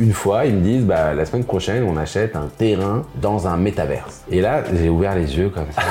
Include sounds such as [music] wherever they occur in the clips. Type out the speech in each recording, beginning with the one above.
une fois, ils me disent, bah, la semaine prochaine, on achète un terrain dans un métaverse. Et là, j'ai ouvert les yeux comme ça.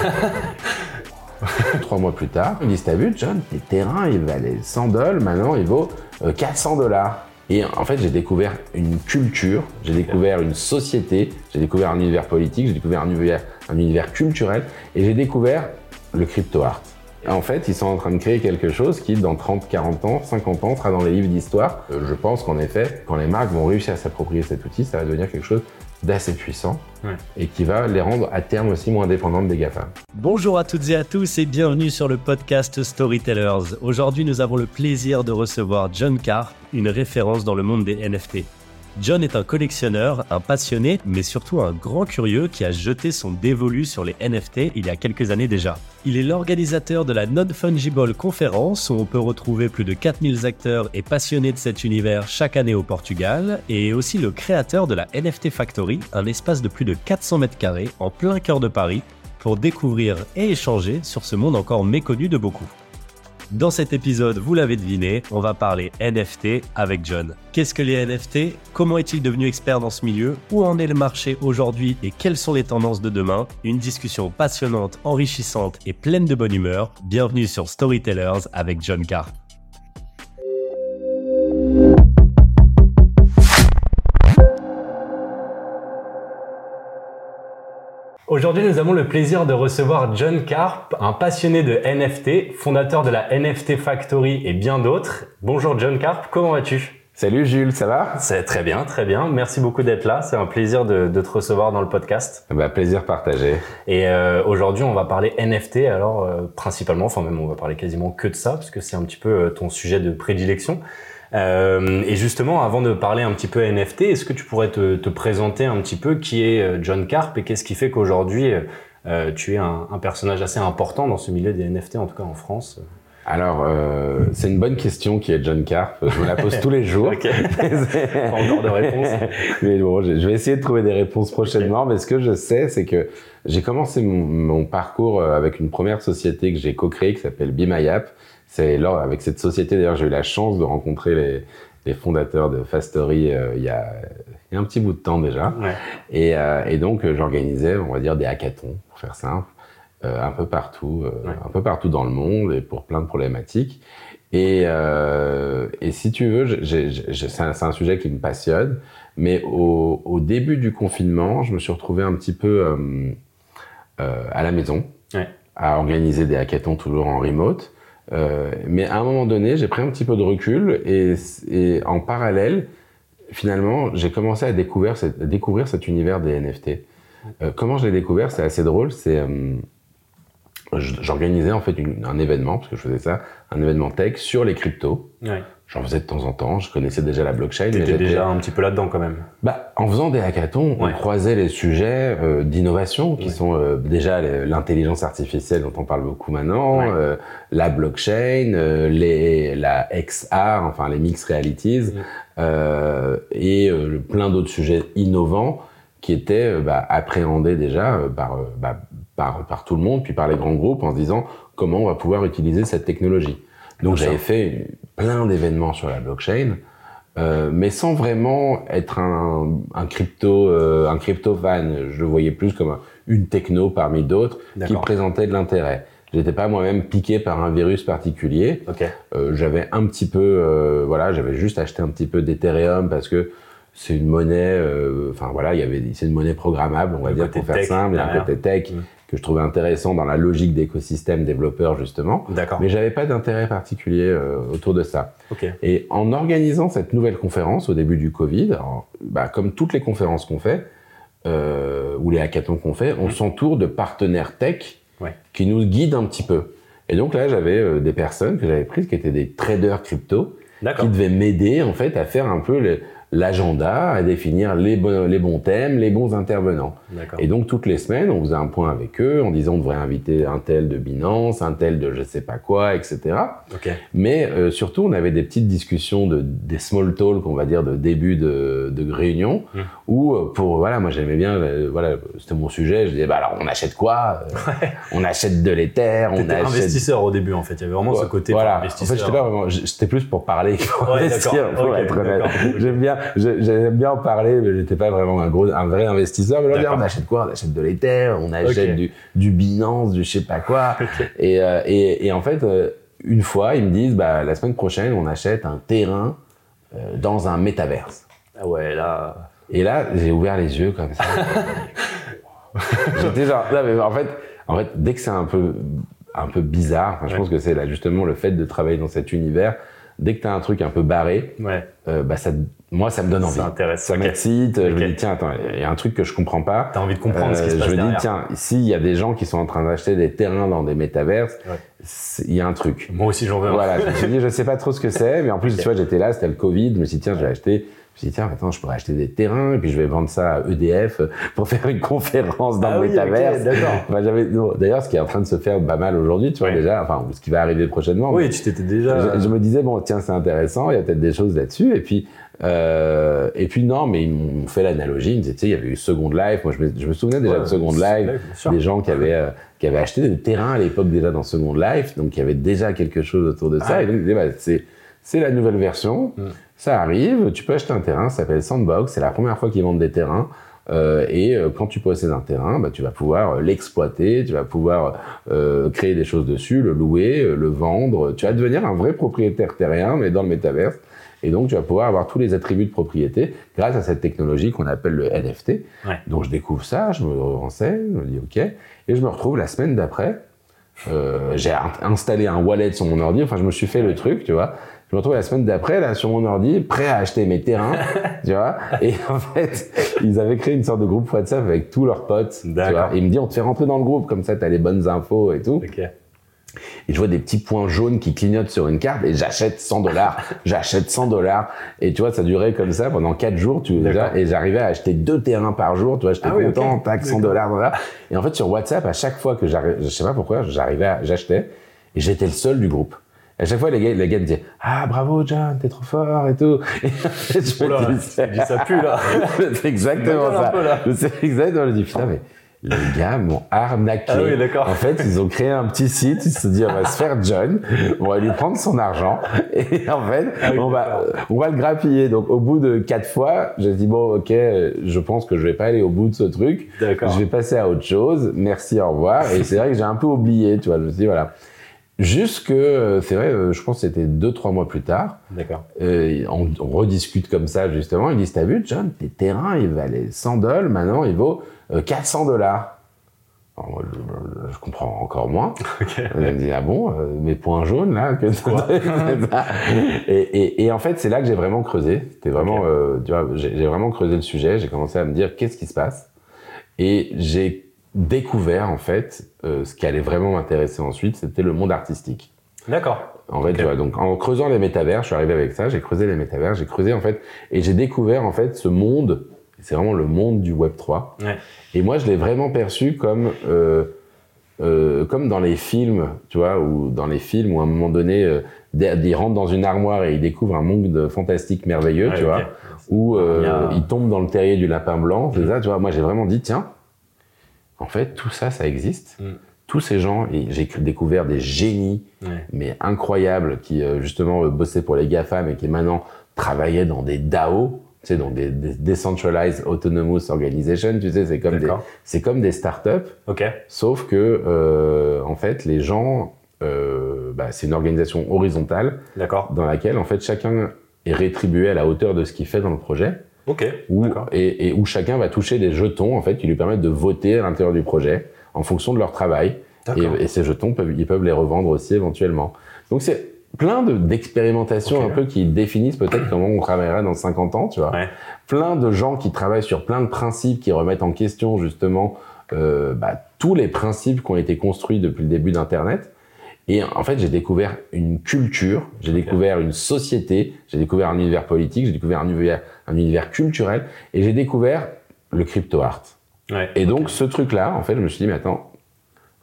[laughs] Trois mois plus tard, ils me disent, t'as vu, John, tes terrains, ils valaient 100 dollars, maintenant, il vaut euh, 400 dollars. Et en fait, j'ai découvert une culture, j'ai découvert une société, j'ai découvert un univers politique, j'ai découvert un univers, un univers culturel, et j'ai découvert le crypto art. En fait, ils sont en train de créer quelque chose qui, dans 30, 40 ans, 50 ans, sera dans les livres d'histoire. Euh, je pense qu'en effet, quand les marques vont réussir à s'approprier cet outil, ça va devenir quelque chose d'assez puissant Ouais. et qui va les rendre à terme aussi moins dépendantes des GAFA. Bonjour à toutes et à tous et bienvenue sur le podcast Storytellers. Aujourd'hui, nous avons le plaisir de recevoir John Carr, une référence dans le monde des NFT. John est un collectionneur, un passionné, mais surtout un grand curieux qui a jeté son dévolu sur les NFT il y a quelques années déjà. Il est l'organisateur de la Non-Fungible Conference où on peut retrouver plus de 4000 acteurs et passionnés de cet univers chaque année au Portugal et est aussi le créateur de la NFT Factory, un espace de plus de 400 mètres carrés en plein cœur de Paris pour découvrir et échanger sur ce monde encore méconnu de beaucoup. Dans cet épisode, vous l'avez deviné, on va parler NFT avec John. Qu'est-ce que les NFT Comment est-il devenu expert dans ce milieu? Où en est le marché aujourd'hui? Et quelles sont les tendances de demain? Une discussion passionnante, enrichissante et pleine de bonne humeur. Bienvenue sur Storytellers avec John Carr. Aujourd'hui, nous avons le plaisir de recevoir John Carp, un passionné de NFT, fondateur de la NFT Factory et bien d'autres. Bonjour John Carp, comment vas-tu? Salut Jules, ça va? C'est très bien, très bien. Merci beaucoup d'être là. C'est un plaisir de, de, te recevoir dans le podcast. bah, Plaisir partagé. Et euh, aujourd'hui, on va parler NFT. Alors, euh, principalement, enfin même, on va parler quasiment que de ça, parce que c'est un petit peu euh, ton sujet de prédilection. Euh, et justement, avant de parler un petit peu NFT, est-ce que tu pourrais te, te, présenter un petit peu qui est John Carp et qu'est-ce qui fait qu'aujourd'hui euh, tu es un, un, personnage assez important dans ce milieu des NFT, en tout cas en France? Alors, euh, c'est une bonne question qui est John Carp. Je me la pose tous les jours. [laughs] Ok. Pas encore de réponse. [laughs] mais bon, je vais essayer de trouver des réponses prochainement. Okay. Mais ce que je sais, c'est que j'ai commencé mon, mon, parcours euh, avec une première société que j'ai co-créée qui s'appelle App. C'est lors avec cette société d'ailleurs j'ai eu la chance de rencontrer les, les fondateurs de Fastory euh, il, y a, il y a un petit bout de temps déjà. Ouais. Et, euh, et donc j'organisais, on va dire, des hackathons pour faire simple. Euh, un peu partout, euh, ouais. un peu partout dans le monde et pour plein de problématiques. Et, euh, et si tu veux, c'est un, un, sujet qui me passionne. Mais au, au, début du confinement, je me suis retrouvé un petit peu euh, à la maison, ouais. à organiser des hackathons toujours en remote. Euh, mais à un moment donné, j'ai pris un petit peu de recul et, en parallèle, finalement, j'ai commencé à découvrir, cet univers des NFT. Euh, comment je l'ai découvert? C'est assez drôle. C'est j'organisais en fait une, un événement parce que je faisais ça, un événement tech sur les cryptos. Ouais. J'en faisais de temps en temps. Je connaissais déjà la blockchain. T'étais déjà un petit peu là-dedans quand même. Bah, en faisant des hackathons, ouais. on croisait les sujets euh, d'innovation qui ouais. sont euh, déjà l'intelligence artificielle dont on parle beaucoup maintenant, euh, la blockchain, les, la XR, enfin les mixed realities, et plein d'autres sujets innovants qui étaient bah, appréhendés déjà par, bah, par, par tout le monde, puis par les grands groupes, en se disant comment on va pouvoir utiliser cette technologie. Donc j'avais fait plein d'événements sur la blockchain, euh, mais sans vraiment être un, un crypto, euh, un crypto fan. Je le voyais plus comme un, une techno parmi d'autres qui présentait de l'intérêt. J'étais pas moi-même piqué par un virus particulier. Okay. Euh, j'avais un petit peu, voilà, j'avais juste acheté un petit peu d'Ethereum parce que c'est une monnaie, enfin voilà, il y avait, c'est une monnaie programmable, on va le dire pour faire tech, simple, il y a un côté tech. Mmh que je trouvais intéressant dans la logique d'écosystème développeur justement. D'accord. Mais j'avais pas d'intérêt particulier euh, autour de ça. Okay. Et en organisant cette nouvelle conférence au début du Covid, alors, bah, comme toutes les conférences qu'on fait euh, ou les hackathons qu'on fait, on mmh. s'entoure de partenaires tech ouais. qui nous guident un petit peu. Et donc là, j'avais euh, des personnes que j'avais prises qui étaient des traders crypto qui devaient m'aider en fait à faire un peu les, l'agenda, à définir les, bon, les bons thèmes, les bons intervenants. Et donc toutes les semaines, on faisait un point avec eux en disant on devrait inviter un tel de Binance, un tel de je sais pas quoi, etc. Okay. Mais euh, surtout, on avait des petites discussions, de, des small talk, on va dire, de début de, de réunion, mmh. où pour, voilà, moi j'aimais bien, euh, voilà, c'était mon sujet, je disais, bah alors on achète quoi ouais. On achète de l'Ether, on achète... investisseur au début en fait, il y avait vraiment ouais, ce côté voilà. investisseur. En fait, j'étais pas vraiment, c'était plus pour parler pour ouais, pour okay, être honnête. J'aime bien, j'aime bien en parler, mais j'étais pas vraiment un gros, un vrai investisseur. Mais là, D'accord. on achète quoi? On achète de l'Ether, on achète du, du Binance, du je sais pas quoi. Et, euh, et, et en fait, euh, une fois, ils me disent, bah, la semaine prochaine, on achète un terrain euh, dans un métaverse. Ah ouais, là. Et là, j'ai ouvert les yeux comme ça. [laughs] J'étais genre, non, mais en fait, en fait, dès que c'est un peu, un peu bizarre, je Ouais. pense que c'est là justement le fait de travailler dans cet univers. Dès que t'as un truc un peu barré, Ouais. euh, bah ça, moi, ça me donne envie. Ça intéresse. Ça ok. m'excite. Je Ok. me dis tiens, attends, il y a un truc que je comprends pas. T'as envie de comprendre ce qui se Euh, passe je me dis tiens, s'il y a des gens qui sont en train d'acheter des terrains dans des métaverses, Ouais. c'est- il y a un truc. Moi aussi, j'en veux un. Voilà, je me suis dit, je sais pas trop ce que c'est, mais en plus, tu vois, j'étais là, c'était le Covid, je me suis dit, tiens, je vais acheter. Je me suis dit, tiens, attends, je pourrais acheter des terrains, et puis je vais vendre ça à EDF pour faire une conférence dans Ah le oui, métaverse. d'accord. [laughs] D'ailleurs, ce qui est en train de se faire pas mal aujourd'hui, tu vois, déjà, enfin, ce qui va arriver prochainement. Oui, tu t'étais déjà. je, je me disais, bon, tiens, c'est intéressant, il y a peut-être des choses là-dessus, et puis, euh, et puis non, mais ils m'ont fait l'analogie, ils me disaient, tu sais, il y avait eu Second Life, moi, je me, je me souvenais déjà Ouais, de Second Life, des gens qui avaient, euh, qui avaient acheté des terrains à l'époque déjà dans Second Life, donc il y avait déjà quelque chose autour de ça. Ouais. Et donc, ils disaient, bah, c'est, c'est la nouvelle version, Mm. ça arrive, tu peux acheter un terrain, ça s'appelle Sandbox, c'est la première fois qu'ils vendent des terrains. Euh, et euh, quand tu possèdes un terrain, bah, tu vas pouvoir l'exploiter, tu vas pouvoir euh, créer des choses dessus, le louer, le vendre. Tu vas devenir un vrai propriétaire terrien, mais dans le métaverse. Et donc, tu vas pouvoir avoir tous les attributs de propriété grâce à cette technologie qu'on appelle le NFT. Ouais. Donc, je découvre ça, je me renseigne, je me dis OK. Et je me retrouve la semaine d'après. euh, j'ai in- installé un wallet sur mon ordi. Enfin, je me suis fait le truc, tu vois. Je me retrouve la semaine d'après, là, sur mon ordi, prêt à acheter mes terrains, [laughs] tu vois. Et en fait, ils avaient créé une sorte de groupe WhatsApp avec tous leurs potes, tu vois. Et il me dit, on te fait rentrer dans le groupe, comme ça, t'as les bonnes infos et tout. Et je vois des petits points jaunes qui clignotent sur une carte et j'achète 100 dollars. [laughs] j'achète 100 dollars. Et tu vois, ça durait comme ça pendant 4 jours. Tu, D'accord. et j'arrivais à acheter deux terrains par jour. Tu vois, j'étais Ah oui, content, tac, 100 D'accord. dollars, voilà. Et en fait, sur WhatsApp, à chaque fois que j'arrivais, je sais pas pourquoi, j'arrivais à, j'achetais et j'étais le seul du groupe. À chaque fois, les gars, les gars me disaient, ah, bravo, John, t'es trop fort et tout. Et en fait, je Oh là, me dis ça pue là. [laughs] c'est exactement ça. C'est exactement, je dis, putain, mais les gars m'ont arnaqué. Ah oui, d'accord. En fait, ils ont créé un petit site, ils se sont dit, on va se faire John, on va lui prendre son argent, et en fait, Ah oui, on, va, on va le grappiller. Donc, au bout de quatre fois, j'ai dit, bon, ok, euh, je pense que je vais pas aller au bout de ce truc, D'accord. je vais passer à autre chose, merci, au revoir. Et c'est vrai que j'ai un peu oublié, tu vois, je me suis dit, voilà. Jusque, euh, c'est vrai, euh, je pense que c'était deux, trois mois plus tard, D'accord. euh, on, on rediscute comme ça justement. Ils disent T'as vu, John, tes terrains, ils valaient 100 dollars, maintenant ils vaut euh, 400 dollars. Alors, moi, je, je comprends encore moins. [laughs] Ok. Elle me dit Ah bon, euh, mes points jaunes là que [laughs] et, et, et en fait, c'est là que j'ai vraiment creusé. C'était vraiment, euh, tu vois, j'ai vraiment creusé le sujet. J'ai commencé à me dire Qu'est-ce qui se passe? Et j'ai découvert en fait euh, ce qui allait vraiment m'intéresser ensuite, c'était le monde artistique. D'accord. En fait, tu vois, donc en creusant les métavers, je suis arrivé avec ça, j'ai creusé les métavers, j'ai creusé en fait, et j'ai découvert en fait ce monde, c'est vraiment le monde du Web 3. Ouais. Et moi, je l'ai vraiment perçu comme, euh, euh, comme dans les films, tu vois, ou dans les films où à un moment donné, euh, ils rentrent dans une armoire et ils découvrent un monde fantastique merveilleux, tu vois, où euh, a- ils tombent dans le terrier du lapin blanc, c'est ça, tu vois. Moi, j'ai vraiment dit, tiens, en fait, tout ça, ça existe. Mm. Tous ces gens, et j'ai découvert des génies mais incroyables qui euh, justement euh, bossaient pour les GAFAM et qui maintenant travaillaient dans des DAO, tu sais, dans des, des Decentralized Autonomous Organization, tu sais, c'est comme des, c'est comme des startups, sauf que euh, en fait les gens, euh, bah, c'est une organisation horizontale D'accord. dans laquelle en fait chacun est rétribué à la hauteur de ce qu'il fait dans le projet, Ok. où, et, et où chacun va toucher des jetons en fait qui lui permettent de voter à l'intérieur du projet en fonction de leur travail. Et, et ces jetons, peuvent, ils peuvent les revendre aussi éventuellement. Donc c'est plein de- d'expérimentations Ok. un peu qui définissent peut-être comment on travaillera dans 50 ans, tu vois. Ouais. Plein de gens qui travaillent sur plein de principes qui remettent en question justement euh, bah, tous les principes qui ont été construits depuis le début d'Internet. Et en fait, j'ai découvert une culture, j'ai découvert une société, j'ai découvert un univers politique, j'ai découvert un univers, un univers culturel, et j'ai découvert le crypto art. Ouais. Et donc, ce truc-là, en fait, je me suis dit, mais attends,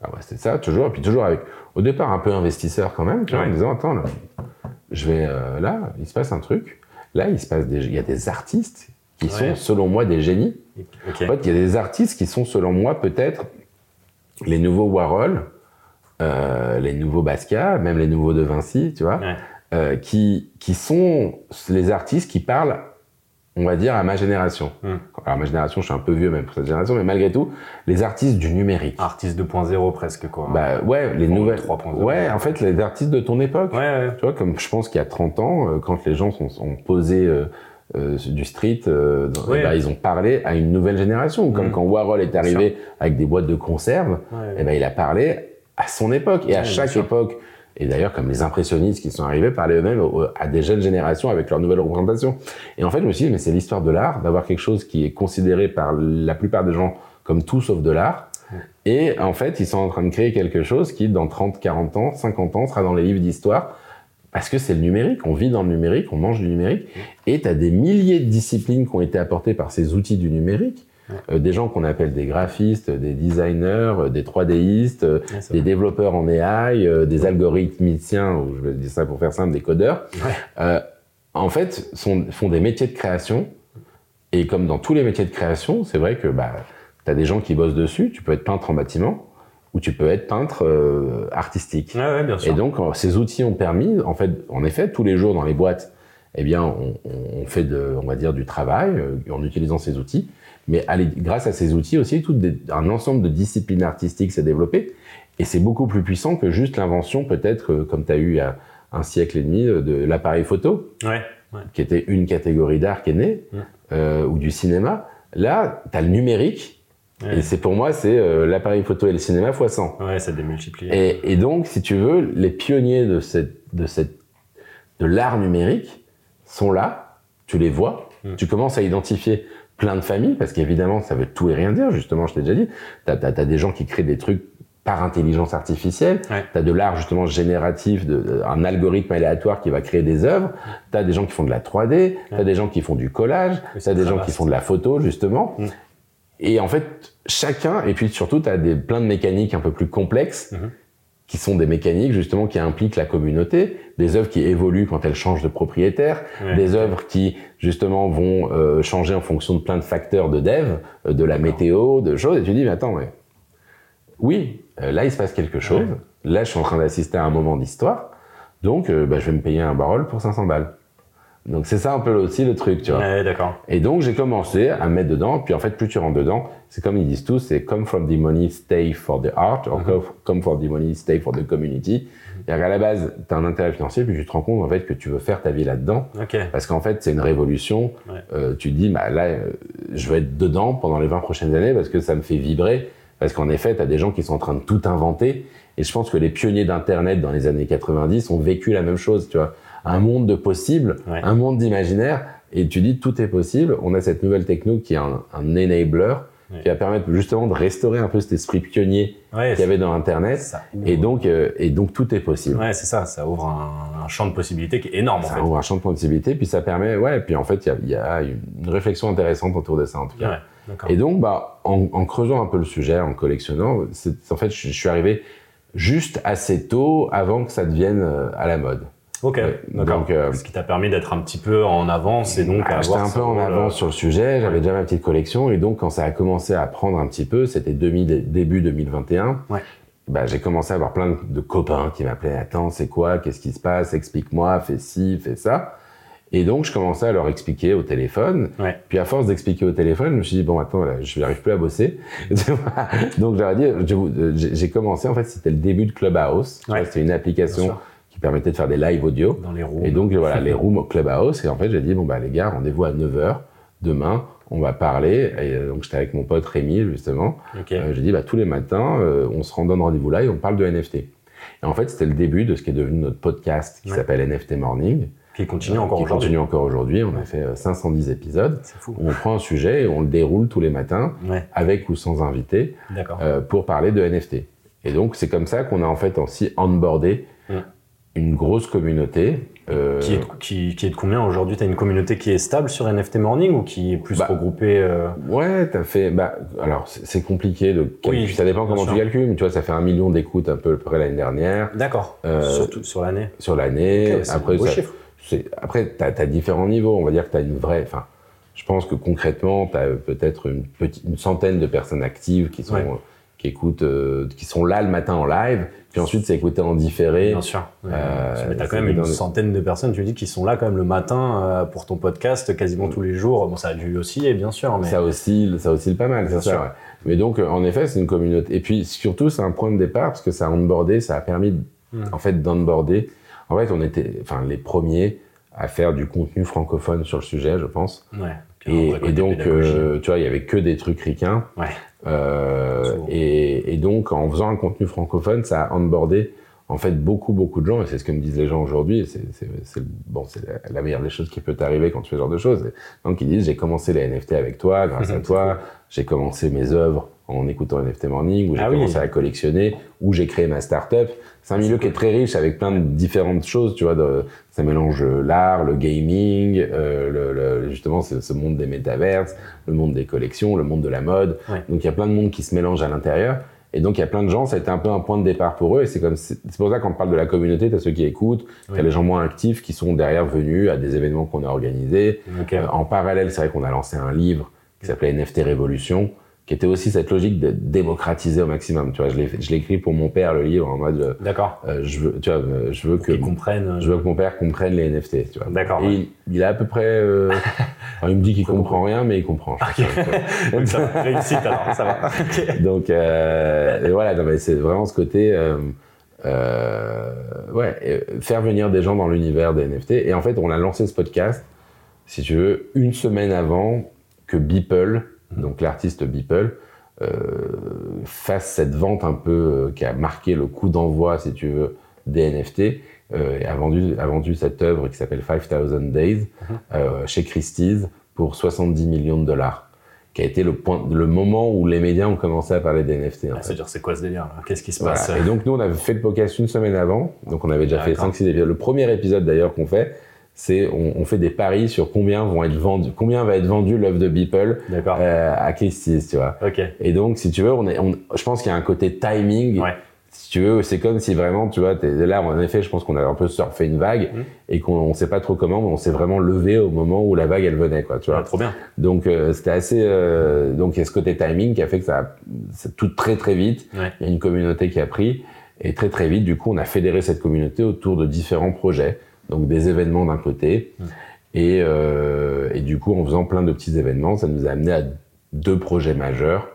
ah c'était ça, toujours, et puis toujours avec, au départ, un peu investisseur quand même, tu vois, en Ouais. disant, attends, là, je vais, euh, là, il se passe un truc, là, il se passe des, il y a des artistes qui Ouais. sont, selon moi, des génies. En fait, il y a des artistes qui sont, selon moi, peut-être les nouveaux Warhol, euh, les nouveaux Basquiat, même les nouveaux De Vinci, tu vois, euh, qui, qui sont les artistes qui parlent on va dire, à ma génération. Hmm. Alors, ma génération, je suis un peu vieux même pour cette génération, mais malgré tout, les artistes du numérique. Artistes 2.0 presque, quoi. Bah ouais, les Ou nouvelles. 3.0. Ouais, en fait, les artistes de ton époque. ouais, ouais. Tu vois, comme je pense qu'il y a 30 ans, euh, quand les gens sont, sont posés euh, euh, du street, dans- Ouais. ben, ils ont parlé à une nouvelle génération. Comme Mhm. quand Warhol est arrivé avec des boîtes de conserve, Ouais. eh ben, il a parlé à son époque. Et à chaque époque, et d'ailleurs comme les impressionnistes qui sont arrivés, parlaient eux-mêmes à des jeunes générations avec leur nouvelle représentation. Et en fait, je me suis dit, mais c'est l'histoire de l'art, d'avoir quelque chose qui est considéré par la plupart des gens comme tout sauf de l'art. Et en fait, ils sont en train de créer quelque chose qui, dans 30, 40 ans, 50 ans, sera dans les livres d'histoire. Parce que c'est le numérique, on vit dans le numérique, on mange du numérique, et tu as des milliers de disciplines qui ont été apportées par ces outils du numérique. Euh, des gens qu'on appelle des graphistes, des designers, euh, des 3Distes, euh, Ouais, c'est des développeurs en AI, des algorithmiciens, ou je vais dire ça pour faire simple, des codeurs, en fait, sont, font des métiers de création. Et comme dans tous les métiers de création, c'est vrai que bah, tu as des gens qui bossent dessus. Tu peux être peintre en bâtiment ou tu peux être peintre euh, artistique. Ouais, ouais, bien sûr. Et donc, ces outils ont permis, en fait, en effet, tous les jours dans les boîtes, eh bien, on, on fait de, on va dire, du travail euh, en utilisant ces outils. Mais allez, grâce à ces outils aussi, tout des- un ensemble de disciplines artistiques s'est développé. Et c'est beaucoup plus puissant que juste l'invention, peut-être, euh, comme tu as eu il y a un siècle et demi, euh, de l'appareil photo, Ouais, ouais. qui était une catégorie d'art qui est née, euh, ou du cinéma. Là, tu as le numérique. Et c'est pour moi, c'est euh, l'appareil photo et le cinéma fois 100. Ouais, ça démultiplie. Et, et donc, si tu veux, les pionniers de cette, de cette, de l'art numérique sont là. Tu les vois. Mm. Tu commences à identifier plein de familles parce qu'évidemment, ça veut tout et rien dire. Justement, je t'ai déjà dit. T'as, as, des gens qui créent des trucs par intelligence artificielle. Ouais. T'as de l'art justement génératif, de, de- un algorithme aléatoire qui va créer des œuvres. T'as des gens qui font de la 3D. T'as des gens qui font du collage. T'as des gens vaste. qui font de la photo justement. Mm. Et en fait, chacun, et puis surtout, tu as des, plein de mécaniques un peu plus complexes, Mhm. Qui sont des mécaniques justement qui impliquent la communauté, des œuvres qui évoluent quand elles changent de propriétaire, Ouais. des œuvres qui justement vont euh, changer en fonction de plein de facteurs de dev, euh, de la météo, de choses, et tu dis, mais attends, mais oui, euh, là il se passe quelque chose, Ouais. là je suis en train d'assister à un moment d'histoire, donc bah, je vais me payer un barrel pour 500 balles. Donc c'est ça un peu aussi le truc, tu vois. Ouais, d'accord. Et donc j'ai commencé à me mettre dedans, puis en fait plus tu rentres dedans, c'est comme ils disent tous, c'est come from the money, stay for the art, or come- come from the money, stay for the community. C'est-à-dire qu'à la base, tu as un intérêt financier, puis tu te rends compte en fait que tu veux faire ta vie là-dedans, parce qu'en fait c'est une révolution. Ouais. Euh, tu te dis, bah, là, euh, je veux être dedans pendant les 20 prochaines années, parce que ça me fait vibrer, parce qu'en effet, tu as des gens qui sont en train de tout inventer, et je pense que les pionniers d'Internet dans les années 90 ont vécu la même chose, tu vois. Un monde de possibles, Ouais. un monde d'imaginaire, et tu dis tout est possible. On a cette nouvelle techno qui est un, un enabler, Ouais. qui va permettre justement de restaurer un peu cet esprit pionnier Ouais, qu'il y avait dans Internet, ça et donc, euh, et donc tout est possible. Ouais, c'est ça. Ça ouvre un, un champ de possibilités qui est énorme, en Ça fait. ouvre un champ de possibilités, puis ça permet, ouais, puis en fait, il y a, il y a une réflexion intéressante autour de ça, en tout cas. Et donc, bah, en, en creusant un peu le sujet, en collectionnant, en fait, je, je suis arrivé juste assez tôt avant que ça devienne euh, à la mode. Ok, d'accord. euh, Ce qui t'a permis d'être un petit peu en avance et donc Bah, avoir J'étais un peu en avance euh, sur le sujet, j'avais déjà ma petite collection, et donc quand ça a commencé à prendre un petit peu, c'était 2000 début 2021, Ouais. bah, j'ai commencé à avoir plein de, copains qui m'appelaient, attends, c'est quoi, qu'est-ce qui se passe, explique-moi, fais ci, fais ça. Et donc, je commençais à leur expliquer au téléphone. Ouais. Puis, à force d'expliquer au téléphone, je me suis dit, bon, attends, là, je n'arrive plus à bosser. [laughs] donc, j'aurais dit, euh, j'ai commencé, en fait, c'était le début de Clubhouse. Ouais. C'était une application. Qui permettait de faire des live audio. dans les roues. Et donc, voilà, [laughs] les rooms au Clubhouse. Et en fait, j'ai dit, bon, bah, les gars, rendez-vous à 9h demain. On va parler. Et euh, donc, j'étais avec mon pote Rémi, justement. Euh, j'ai dit, bah, tous les matins, euh, on se rend donne rendez-vous là et on parle de NFT. Et en fait, c'était le début de ce qui est devenu notre podcast qui Ouais. s'appelle NFT Morning. qui continue encore qui aujourd'hui. continue encore aujourd'hui. On a fait euh, 510 épisodes. C'est fou. On prend un sujet et on le déroule tous les matins, Ouais, avec ou sans invité, euh, pour parler de NFT. Et donc, c'est comme ça qu'on a en fait aussi onboardé. Une grosse communauté. euh, Qui, est, qui, qui est de combien aujourd'hui? T'as une communauté qui est stable sur NFT Morning ou qui est plus Bah, regroupée euh, Ouais, t'as fait. Bah, alors, c'est compliqué de calculer. Oui, ça dépend comment tu calcules, mais tu vois, ça fait un million d'écoutes un peu à peu près l'année dernière, D'accord. Euh, Surtout sur l'année. sur l'année. Après, ça- après, t'as as différents niveaux. On va dire que t'as une vraie. Enfin, je pense que concrètement, t'as peut-être une petite, une centaine de personnes actives qui sont Ouais. Qui écoutent, euh, qui sont là le matin en live, puis ensuite c'est écouté en différé. Bien sûr. Euh, mais t'as quand même une centaine de personnes, tu dis, qui sont là quand même le matin euh, pour ton podcast quasiment tous les jours. Bon, ça a dû osciller, bien sûr. Mais... Ça oscille, ça oscille pas mal, c'est ça. Mais donc, en effet, c'est une communauté. Et puis surtout, c'est un point de départ parce que ça a onboardé, ça a permis, hmm. en fait, d'onboarder. En fait, on était, enfin, les premiers à faire du contenu francophone sur le sujet, je pense. Ouais. Et, et, donc, euh, tu vois, il y avait que des trucs ricains. Ouais. Euh, et, et, donc, en faisant un contenu francophone, ça a onboardé en fait beaucoup beaucoup de gens. Et c'est ce que me disent les gens aujourd'hui. C'est bon c'est la, meilleure des choses qui peut t'arriver quand tu fais ce genre de choses. Donc ils disent j'ai commencé les NFT avec toi grâce à toi. J'ai commencé mes œuvres en écoutant NFT Morning, où j'ai ah commencé à collectionner, où j'ai créé ma start-up. C'est un milieu qui est très riche avec plein de différentes choses, tu vois. De, ça mélange l'art, le gaming, euh, le, justement ce, monde des métaverses, le monde des collections, le monde de la mode. Donc il y a plein de monde qui se mélange à l'intérieur. Et donc, il y a plein de gens, ça a été un peu un point de départ pour eux. Et c'est comme, c'est pour ça qu'on parle de la communauté, tu as ceux qui écoutent, tu as les gens moins actifs qui sont derrière venus à des événements qu'on a organisés. Euh, en parallèle, c'est vrai qu'on a lancé un livre qui s'appelait NFT Révolution, qui était aussi cette logique de démocratiser au maximum. Tu vois, je l'ai, je l'ai écrit pour mon père le livre en mode. Euh, D'accord. Euh, je veux, tu vois, euh, je veux que. comprenne. Je veux que mon père comprenne les NFT. Tu vois. D'accord. Et il, il, a à peu près. Euh, [laughs] il me dit qu'il comprend rien, mais il comprend. Okay. [laughs] Donc ça réussit alors, ça va. [laughs] Donc et voilà, non, mais c'est vraiment ce côté. ouais, faire venir des gens dans l'univers des NFT. Et en fait, on a lancé ce podcast, si tu veux, une semaine avant que Beeple donc l'artiste Beeple, euh, fasse cette vente un peu euh, qui a marqué le coup d'envoi, si tu veux, des NFT, euh, et a vendu, a vendu cette œuvre qui s'appelle 5000 Days mhm. chez Christie's pour 70 millions de dollars qui a été le point, le moment où les médias ont commencé à parler des NFT. Ah, C'est-à-dire, c'est quoi ce délire Qu'est-ce qui se passe? Et donc nous, on avait fait le podcast une semaine avant, donc on avait déjà fait 5-6 épisodes. Le premier épisode d'ailleurs qu'on fait, c'est on, fait des paris sur combien vont être vendus, combien va être vendu l'œuvre de Beeple euh, à Christie's, tu vois. Et donc, si tu veux, on est, je pense qu'il y a un côté timing. Si tu veux, c'est comme si vraiment, tu vois, es, là, en effet, je pense qu'on a un peu surfé une vague mmh. et qu'on ne sait pas trop comment, mais on s'est vraiment levé au moment où la vague elle venait, quoi. Tu vois. trop bien. Donc euh, c'était assez, euh, donc il y a ce côté timing qui a fait que ça, c'est tout très très vite. Il y a une communauté qui a pris et très très vite, du coup, on a fédéré cette communauté autour de différents projets donc des événements d'un côté. Et, euh, et, du coup, en faisant plein de petits événements, ça nous a amené à deux projets majeurs.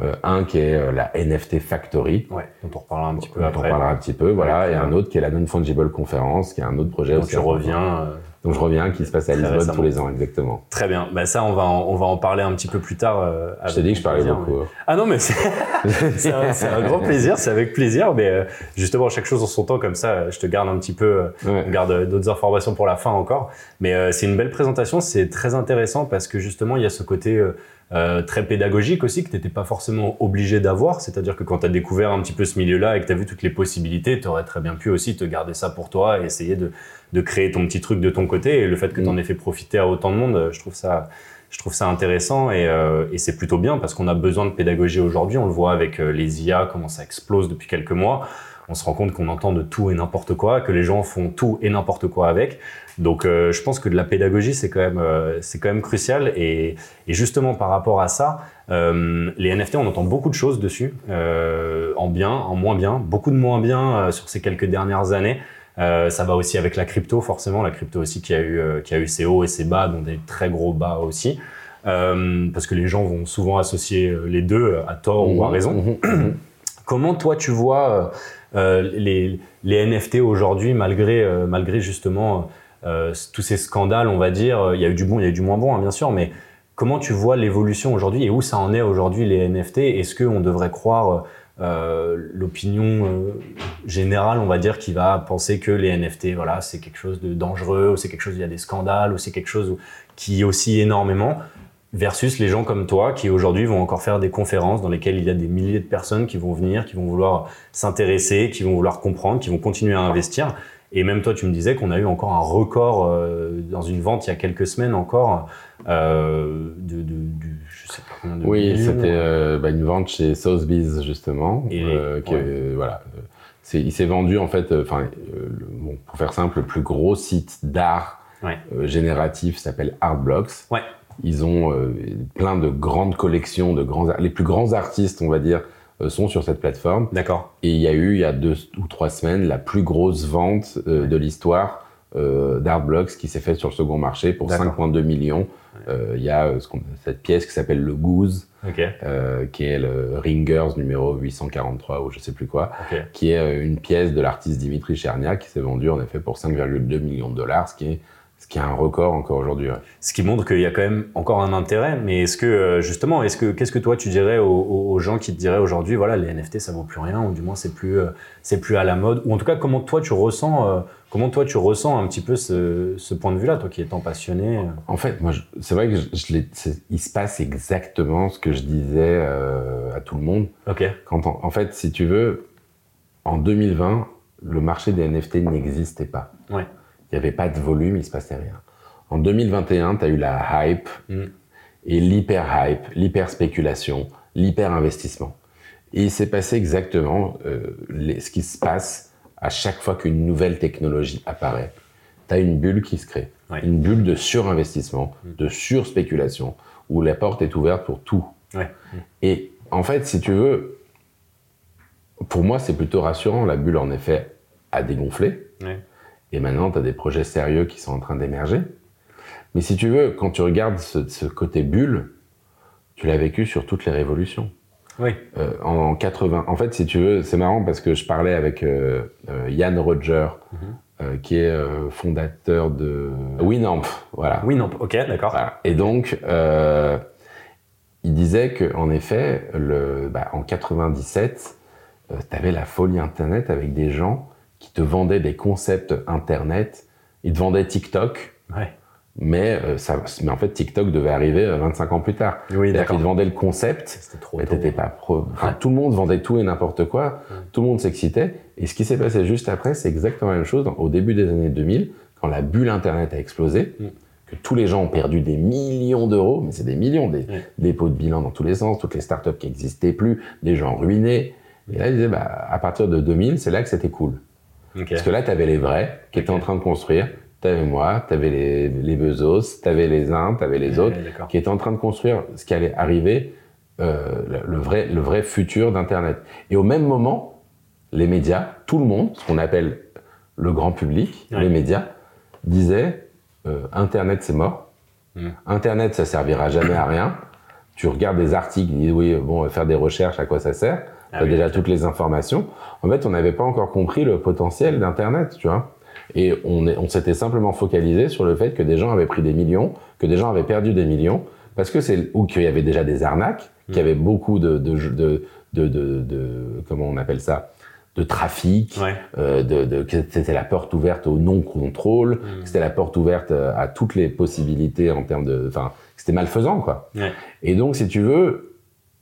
Euh, un qui est euh, la NFT Factory, ouais, dont on reparlera un petit peu dont après. On reparlera un petit peu, voilà, et un autre qui est la Non Fungible Conference, qui est un autre projet. Donc tu reviens. Donc je reviens, qui se passe à Lisbonne tous les ans, exactement. Très bien. Bah ça, on va en, on va en parler un petit peu plus tard. Euh, je t'ai dit que je parlais beaucoup. Ah non, mais c'est [laughs] un, un, grand plaisir, c'est avec plaisir. Mais euh, justement, chaque chose en son temps, comme ça, je te garde un petit peu, euh, on garde d'autres informations pour la fin encore. Mais euh, c'est une belle présentation, c'est très intéressant parce que justement, il y a ce côté euh, très pédagogique aussi que tu n'étais pas forcément obligé d'avoir. C'est-à-dire que quand tu as découvert un petit peu ce milieu-là et que tu as vu toutes les possibilités, tu aurais très bien pu aussi te garder ça pour toi et essayer de, de créer ton petit truc de ton côté. Et le fait que tu en mm. aies fait profiter à autant de monde, je trouve ça, je trouve ça intéressant et, euh, et c'est plutôt bien parce qu'on a besoin de pédagogie aujourd'hui. On le voit avec euh, les IA, comment ça explose depuis quelques mois on se rend compte qu'on entend de tout et n'importe quoi, que les gens font tout et n'importe quoi avec. Donc, euh, je pense que de la pédagogie, c'est quand même, euh, c'est quand même crucial. Et, et, justement, par rapport à ça, euh, les NFT, on entend beaucoup de choses dessus, en bien, en moins bien, beaucoup de moins bien sur ces quelques dernières années. ça va aussi avec la crypto, forcément, la crypto aussi qui a eu, qui a eu ses hauts et ses bas, dont des très gros bas aussi. parce que les gens vont souvent associer les deux à tort ou à mmh. raison. Mmh. Mmh. [clears throat] Comment toi tu vois les, les, NFT aujourd'hui, malgré, malgré justement tous ces scandales, on va dire, il y a eu du bon, il y a eu du moins bon, hein, bien sûr, mais comment tu vois l'évolution aujourd'hui et où ça en est aujourd'hui les NFT Est-ce qu'on devrait croire euh, l'opinion générale, on va dire, qui va penser que les NFT, voilà, c'est quelque chose de dangereux, ou c'est quelque chose, il y a des scandales, ou c'est quelque chose qui oscille énormément versus les gens comme toi qui aujourd'hui vont encore faire des conférences dans lesquelles il y a des milliers de personnes qui vont venir, qui vont vouloir s'intéresser, qui vont vouloir comprendre, qui vont continuer à investir. Et même toi, tu me disais qu'on a eu encore un record euh, dans une vente il y a quelques semaines encore euh, de, de, de, je sais pas combien de Oui, c'était euh, bah, une vente chez Sotheby's justement. Et, euh, voilà, il s'est vendu en fait, enfin, bon, pour faire simple, le plus gros site d'art ouais. génératif s'appelle Artblocks. Ouais. Ils ont euh, plein de grandes collections de grands, les plus grands artistes, on va dire, euh, sont sur cette plateforme. D'accord. Et il y a eu, il y a deux ou trois semaines, la plus grosse vente euh, de l'histoire euh, d'Artblocks qui s'est faite sur le second marché pour D'accord. 5,2 millions. Euh, Il y a euh, ce cette pièce qui s'appelle le Goose, euh, qui est le Ringers numéro 843 ou je sais plus quoi, qui est euh, une pièce de l'artiste Dimitri Cherniak qui s'est vendue en effet pour 5,2 millions de dollars, ce qui est, ce qui est un record encore aujourd'hui. ouais. Ce qui montre qu'il y a quand même encore un intérêt. Mais est-ce que, euh, justement, est-ce que, qu'est-ce que toi tu dirais aux, gens qui te diraient aujourd'hui, voilà, les NFT ça vaut plus rien, ou du moins c'est plus, euh, c'est plus à la mode, ou en tout cas comment toi tu ressens, euh, comment toi tu ressens un petit peu ce, ce point de vue-là, toi qui étant passionné. En fait, moi, c'est vrai que je, je il se passe exactement ce que je disais euh, à tout le monde. Ok. Quand on- en fait, si tu veux, en 2020, le marché des NFT n'existait pas. Ouais. Il n'y avait pas de volume, il se passait rien. En 2021, tu as eu la hype Mm. et l'hyper-hype, l'hyper-spéculation, l'hyper-investissement. Et il s'est passé exactement euh, les- ce qui se passe à chaque fois qu'une nouvelle technologie apparaît. Tu as une bulle qui se crée, Ouais. une bulle de surinvestissement, de surspéculation, où la porte est ouverte pour tout. Ouais. Et en fait, si tu veux, pour moi, c'est plutôt rassurant. La bulle, en effet, a dégonflé. Ouais. Et maintenant, tu as des projets sérieux qui sont en train d'émerger. Mais si tu veux, quand tu regardes ce, ce côté bulle, tu l'as vécu sur toutes les révolutions. Oui. Euh, en 80, en fait, si tu veux, c'est marrant parce que je parlais avec euh, euh, Yann Roger, euh, qui est euh, fondateur de Winamp, voilà. Non. Ok, d'accord. Voilà. Et donc, euh, il disait que, en effet, le, bah, en 97, tu avais la folie Internet avec des gens qui te vendaient des concepts Internet. Ils te vendaient TikTok, Ouais. mais, euh, ça, mais en fait, TikTok devait arriver euh, 25 ans plus tard. Oui, C'est-à-dire d'accord. te vendaient le concept, trop mais t'étais pas pro. Enfin, Ouais. Tout le monde vendait tout et n'importe quoi. Tout le monde s'excitait. Et ce qui s'est passé juste après, c'est exactement la même chose au début des années 2000, quand la bulle Internet a explosé, Mm. que tous les gens ont perdu des millions d'euros, mais c'est des millions, des dépôts de bilan dans tous les sens, toutes les startups qui n'existaient plus, des gens ruinés. Et là, ils disaient, bah, à partir de 2000, c'est là que c'était cool. Parce que là, tu avais les vrais qui étaient en train de construire. Tu avais moi, tu avais les, les Bezos, tu avais les uns, tu avais les autres Ouais, d'accord. qui étaient en train de construire ce qui allait arriver, euh, le, vrai, le vrai futur d'Internet. Et au même moment, les médias, tout le monde, ce qu'on appelle le grand public, Ouais. les médias, disaient euh, Internet c'est mort, Mm. Internet ça servira jamais à rien. Tu regardes des articles, ils disent oui, bon, faire des recherches, à quoi ça sert Ah oui, déjà toutes les informations. En fait, on n'avait pas encore compris le potentiel d'Internet, tu vois. Et on, est- on s'était simplement focalisé sur le fait que des gens avaient pris des millions, que des gens avaient perdu des millions, parce que c'est ou qu'il y avait déjà des arnaques, qu'il y avait beaucoup de de, de, de, de- comment on appelle ça, de trafic, Ouais. euh, de, de- que c'était la porte ouverte au non-contrôle, Mm. que c'était la porte ouverte euh, à toutes les possibilités en termes de, enfin, c'était malfaisant quoi. Ouais. Et donc, si tu veux,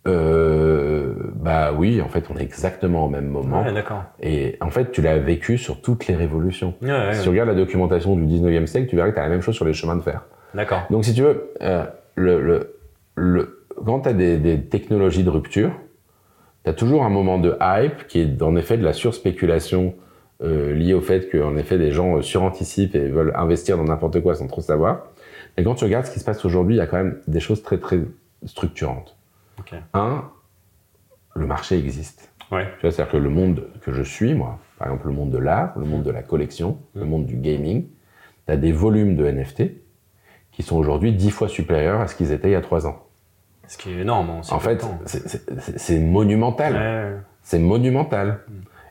euh, bah oui, en fait, on est exactement au même moment. Ouais, d'accord. Et en fait, tu l'as vécu sur toutes les révolutions. Ouais, ouais, Si tu regardes la documentation du 19e siècle, tu verras que tu as la même chose sur les chemins de fer. D'accord. Donc, si tu veux, euh, le, le, le, quand tu as des, des technologies de rupture, tu as toujours un moment de hype qui est en effet de la surspéculation euh, liée au fait qu'en effet des gens euh, suranticipent et veulent investir dans n'importe quoi sans trop savoir. Et quand tu regardes ce qui se passe aujourd'hui, il y a quand même des choses très très structurantes. Un, le marché existe. Ouais. C'est-à-dire que le monde que je suis, moi, par exemple le monde de l'art, le monde de la collection, le monde du gaming, tu as des volumes de NFT qui sont aujourd'hui dix fois supérieurs à ce qu'ils étaient il y a trois ans. Ce qui est énorme. aussi En fait, c'est- monumental. Ouais. C'est monumental.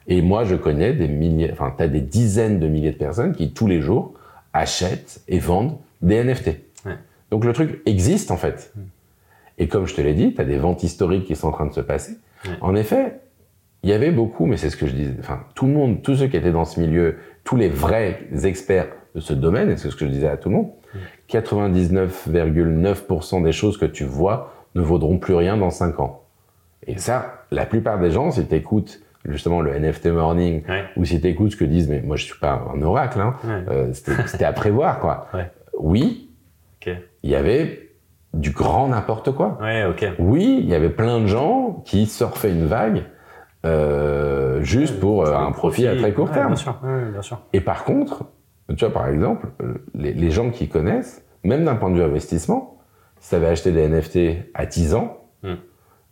Et moi, je connais des milliers, enfin, tu as des dizaines de milliers de personnes qui, tous les jours, achètent et vendent des NFT. Ouais. Donc le truc existe, en fait. Et comme je te l'ai dit, tu as des ventes historiques qui sont en train de se passer. Ouais. En effet, il y avait beaucoup, mais c'est ce que je disais, enfin, tout le monde, tous ceux qui étaient dans ce milieu, tous les vrais experts de ce domaine, et c'est ce que je disais à tout le monde, 99,9% des choses que tu vois ne vaudront plus rien dans 5 ans. Et ça, la plupart des gens, si tu écoutes justement le NFT Morning, Ouais. ou si tu écoutes ce que disent, mais moi je suis pas un oracle, hein, Ouais. euh, c'était à prévoir, quoi. Ouais. Oui, il y avait du grand n'importe quoi. Ouais. Oui, il y avait plein de gens qui surfaient une vague euh, juste pour euh, un profit à très court Ouais, terme. Bien sûr. Bien sûr. Et par contre, tu vois, par exemple, les, les gens qui connaissent, même d'un point de vue investissement, si tu avais acheté des NFT à 10 ans, Hmm.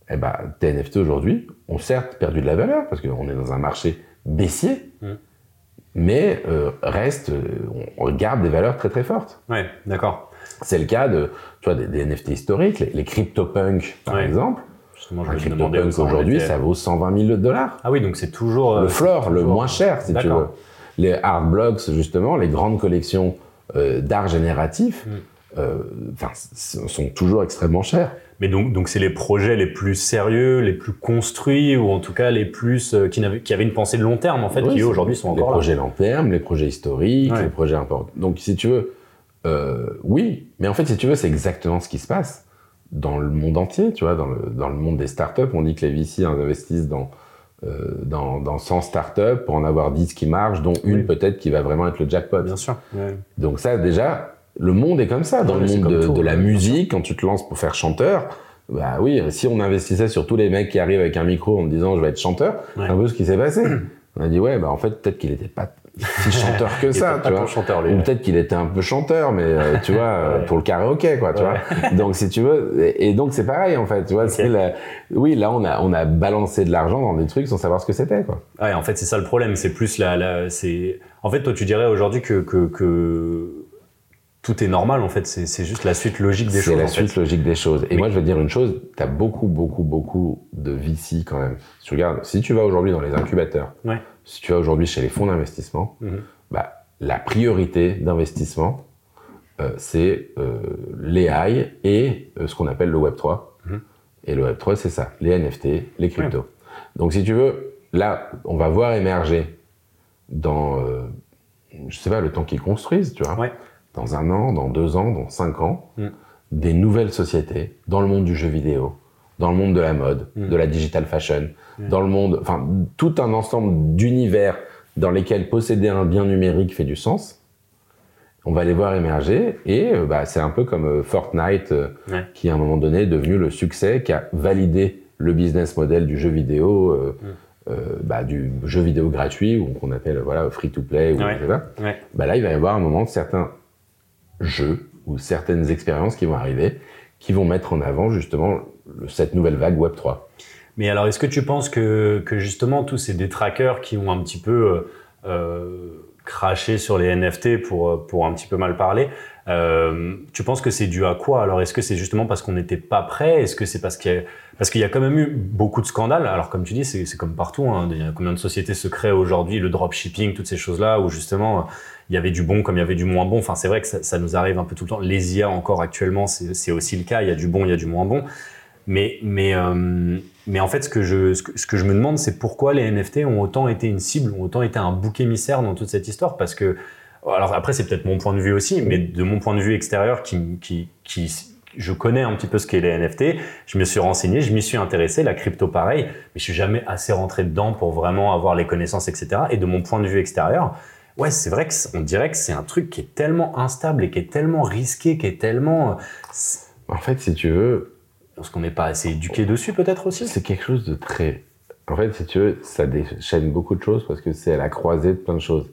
eh ben, tes NFT aujourd'hui ont certes perdu de la valeur parce qu'on est dans un marché baissier, Mm. mais euh, reste, on garde des valeurs très très fortes. Ouais, d'accord. C'est le cas de, tu vois, des, des NFT historiques, les, les CryptoPunk par Ouais. exemple. Justement, je Un CryptoPunk aujourd'hui, ça vaut 120 000 dollars. Ah oui, donc c'est toujours. euh, le floor, c'est le toujours- moins cher, si tu veux. Les art blocks, justement, les grandes collections euh, d'art génératif, Mm. euh, sont toujours extrêmement chères. Mais donc, donc c'est les projets les plus sérieux, les plus construits, ou en tout cas les plus euh, qui, qui avaient une pensée de long terme en fait, Oui, qui aujourd'hui sont les encore là. projets long terme, les projets historiques, Ouais. les projets importants. Donc, si tu veux, euh, oui, mais en fait, si tu veux, c'est exactement ce qui se passe dans le monde entier, tu vois, dans le, dans le monde des startups. On dit que les VC investissent dans, euh, dans, dans 100 startups pour en avoir 10 qui marchent, dont une Oui. peut-être qui va vraiment être le jackpot. Bien sûr. Ouais. Donc ça, déjà, le monde est comme ça. Dans Ouais, le monde de, tout, de la ouais, musique, quand tu te lances pour faire chanteur, bah oui, si on investissait sur tous les mecs qui arrivent avec un micro en disant je vais être chanteur, c'est un peu ce qui s'est passé. On a dit ouais, bah en fait peut-être qu'il était pas si chanteur que ça, tu vois. chanteur, lui. Ou peut-être qu'il était un peu chanteur, mais euh, tu vois, [laughs] Ouais. pour le karaoké, quoi, tu Ouais. vois. Donc si tu veux, et, donc c'est pareil en fait, tu vois. Ok. c'est la- oui, là on a on a balancé de l'argent dans des trucs sans savoir ce que c'était, quoi. Ouais, en fait, c'est ça le problème. C'est plus la, la c'est. En fait, toi, tu dirais aujourd'hui que, que, que tout est normal. En fait, c'est c'est juste la suite logique des C'est choses. la en fait. suite logique des choses. Et moi, je vais te dire une chose, tu as beaucoup, beaucoup, beaucoup de VC quand même. Si tu regardes, si tu vas aujourd'hui dans les incubateurs, Ouais. si tu vas aujourd'hui chez les fonds d'investissement, Mhm. bah, la priorité d'investissement, euh, c'est euh, l'AI et euh, ce qu'on appelle le Web3. Mhm. Et le Web3, c'est ça, les NFT, les cryptos. Donc si tu veux, là, on va voir émerger dans, euh, je sais pas, le temps qu'ils construisent, tu vois Ouais. Dans un an, dans deux ans, dans cinq ans, Mm. des nouvelles sociétés dans le monde du jeu vidéo, dans le monde de la mode, Mm. de la digital fashion, Mm. dans le monde, enfin, tout un ensemble d'univers dans lesquels posséder un bien numérique fait du sens. On va les voir émerger et euh, bah, c'est un peu comme euh, Fortnite euh, Ouais. qui à un moment donné est devenu le succès, qui a validé le business model du jeu vidéo, euh, bah, du jeu vidéo gratuit ou qu'on appelle voilà free to play ou Ouais. etc Ouais. bah là, il va y avoir un moment de certains jeux ou certaines expériences qui vont arriver qui vont mettre en avant justement cette nouvelle vague Web 3. Mais alors, est-ce que tu penses que, justement tous ces détraqueurs qui ont un petit peu euh, euh, craché sur les NFT pour, pour un petit peu mal parler, euh, tu penses que c'est dû à quoi Alors, est-ce que c'est justement parce qu'on n'était pas prêt? Est-ce que c'est parce qu'il y, a- parce qu'il y a quand même eu beaucoup de scandales? Alors, comme tu dis, c'est comme partout. Il y a combien de sociétés se créent aujourd'hui Le dropshipping, toutes ces choses-là, où justement, il y avait du bon comme il y avait du moins bon. Enfin, c'est vrai que ça, nous arrive un peu tout le temps. Les IA, encore actuellement, c'est c'est aussi le cas. Il y a du bon, il y a du moins bon. Mais, mais, euh, mais en fait, ce que, je, ce, que, ce que je me demande, c'est pourquoi les NFT ont autant été une cible, ont autant été un bouc émissaire dans toute cette histoire? Parce que, alors après, c'est peut-être mon point de vue aussi, mais de mon point de vue extérieur, qui, qui, qui, je connais un petit peu ce qu'est les NFT, je me suis renseigné, je m'y suis intéressé, la crypto pareil, mais je suis jamais assez rentré dedans pour vraiment avoir les connaissances, etc. Et de mon point de vue extérieur, ouais, c'est vrai qu'on dirait que c'est un truc qui est tellement instable et qui est tellement risqué, qui est tellement. c'est- En fait, si tu veux, Parce qu'on n'est pas assez éduqué dessus, peut-être aussi c'est quelque chose de très... En fait, si tu veux, ça déchaîne beaucoup de choses parce que c'est à la croisée de plein de choses.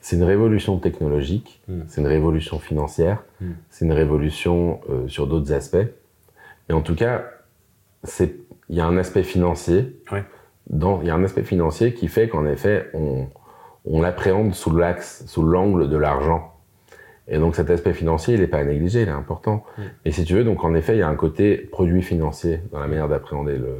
C'est une révolution technologique, Mm. c'est une révolution financière, Mm. c'est une révolution euh, sur d'autres aspects. Mais en tout cas, il y a un aspect financier. Ouais. Dans, il y a un aspect financier qui fait qu'en effet, on, on l'appréhende sous l'axe, sous l'angle de l'argent. Et donc cet aspect financier, il n'est pas à négliger, il est important. Mm. Et si tu veux, donc en effet, il y a un côté produit financier dans la manière d'appréhender le,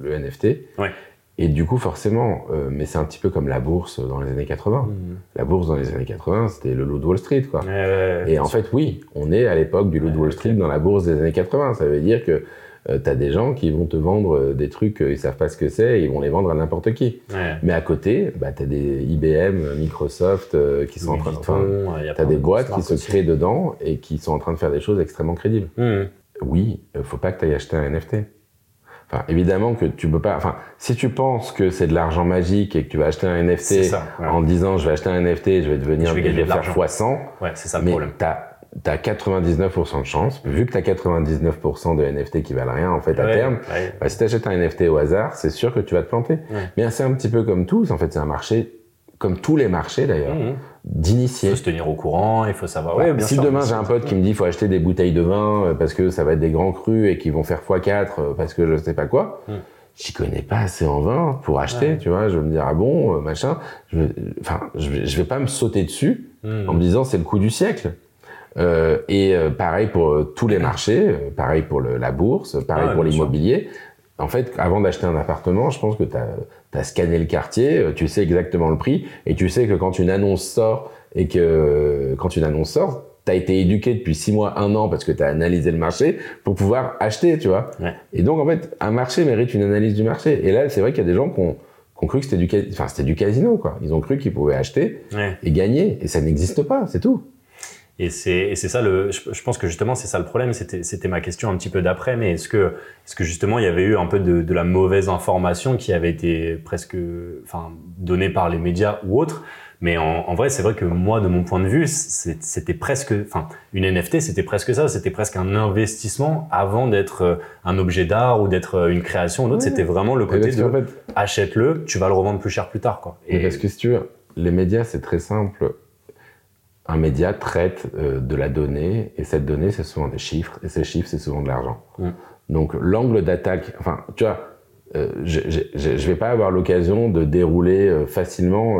le NFT. Ouais. Et du coup, forcément, euh, mais c'est un petit peu comme la bourse dans les années 80. La bourse dans les années 80, c'était le loup de Wall Street, quoi. Euh, Et en fait, oui, on est à l'époque du loup de Wall. Street dans la bourse des années 80. Ça veut dire que euh, t'as des gens qui vont te vendre euh, des trucs, euh, ils savent pas ce que c'est, ils vont les vendre à n'importe qui. ouais. Mais à côté, bah, t'as des IBM, Microsoft euh, qui sont en train de... enfin, Vuitton, il y a T'as plein des de boîtes qui se aussi. créent dedans et qui sont en train de faire des choses extrêmement crédibles. Mhm. Oui, faut pas que tu ailles acheter un NFT. Enfin, évidemment que tu peux pas. Enfin, si tu penses que c'est de l'argent magique et que tu vas acheter un NFT C'est ça, ouais. en disant je vais acheter un NFT, je vais devenir, Je vais gagner de faire l'argent. x100, Ouais, c'est ça le mais problème. t'as as 99% de chance. Vu que t'as 99% de NFT qui valent rien en fait à terme, ouais. bah, si t'achètes un NFT au hasard, c'est sûr que tu vas te planter. Mais c'est un petit peu comme tout. En fait, c'est un marché comme tous les marchés d'ailleurs, Mhm. Il d'initier. faut se tenir au courant, il faut savoir. Ouais, Ouais, bien si sûr, demain j'ai un pote qui me dit faut acheter des bouteilles de vin euh, parce que ça va être des grands crus et qui vont faire x4 euh, parce que je sais pas quoi, Hmm. j'y connais pas assez en vin pour acheter, Ouais. tu vois. Je vais me dire ah bon, euh, machin. Je vais, enfin, je vais, je vais pas me sauter dessus Mhm. en me disant c'est le coup du siècle. Euh, et pareil pour tous les marchés, pareil pour le- la bourse, pareil pour l'immobilier. En fait, avant d'acheter un appartement, je pense que tu as, scanné le quartier, euh, tu sais exactement le prix, et tu sais que quand une annonce sort, et que quand une annonce sort, tu as été éduqué depuis six mois, un an, parce que tu as analysé le marché, pour pouvoir acheter, tu vois. Ouais. Et donc, en fait, un marché mérite une analyse du marché. Et là, c'est vrai qu'il y a des gens qui ont, qui ont cru que c'était du, enfin, du casino, quoi. Ils ont cru qu'ils pouvaient acheter Ouais. et gagner, et ça n'existe pas, c'est tout. Et c'est et c'est ça le. Je, je pense que justement c'est ça le problème. C'était c'était ma question un petit peu d'après. Mais est-ce que est-ce que justement il y avait eu un peu de, de la mauvaise information qui avait été presque enfin donnée par les médias ou autres? Mais en, en vrai, c'est vrai que moi, de mon point de vue, c'était presque, enfin, une NFT, c'était presque ça. C'était presque un investissement avant d'être euh, un objet d'art ou d'être euh, une création ou. Ouais. C'était vraiment le côté de fait, achète-le, tu vas le revendre plus cher plus tard, quoi. Et parce que si tu veux, les médias, c'est très simple. Un média traite euh, de la donnée, et cette donnée, c'est souvent des chiffres, et ces chiffres, c'est souvent de l'argent. Donc l'angle d'attaque, enfin, tu vois, euh, je je vais pas avoir l'occasion de dérouler euh, facilement.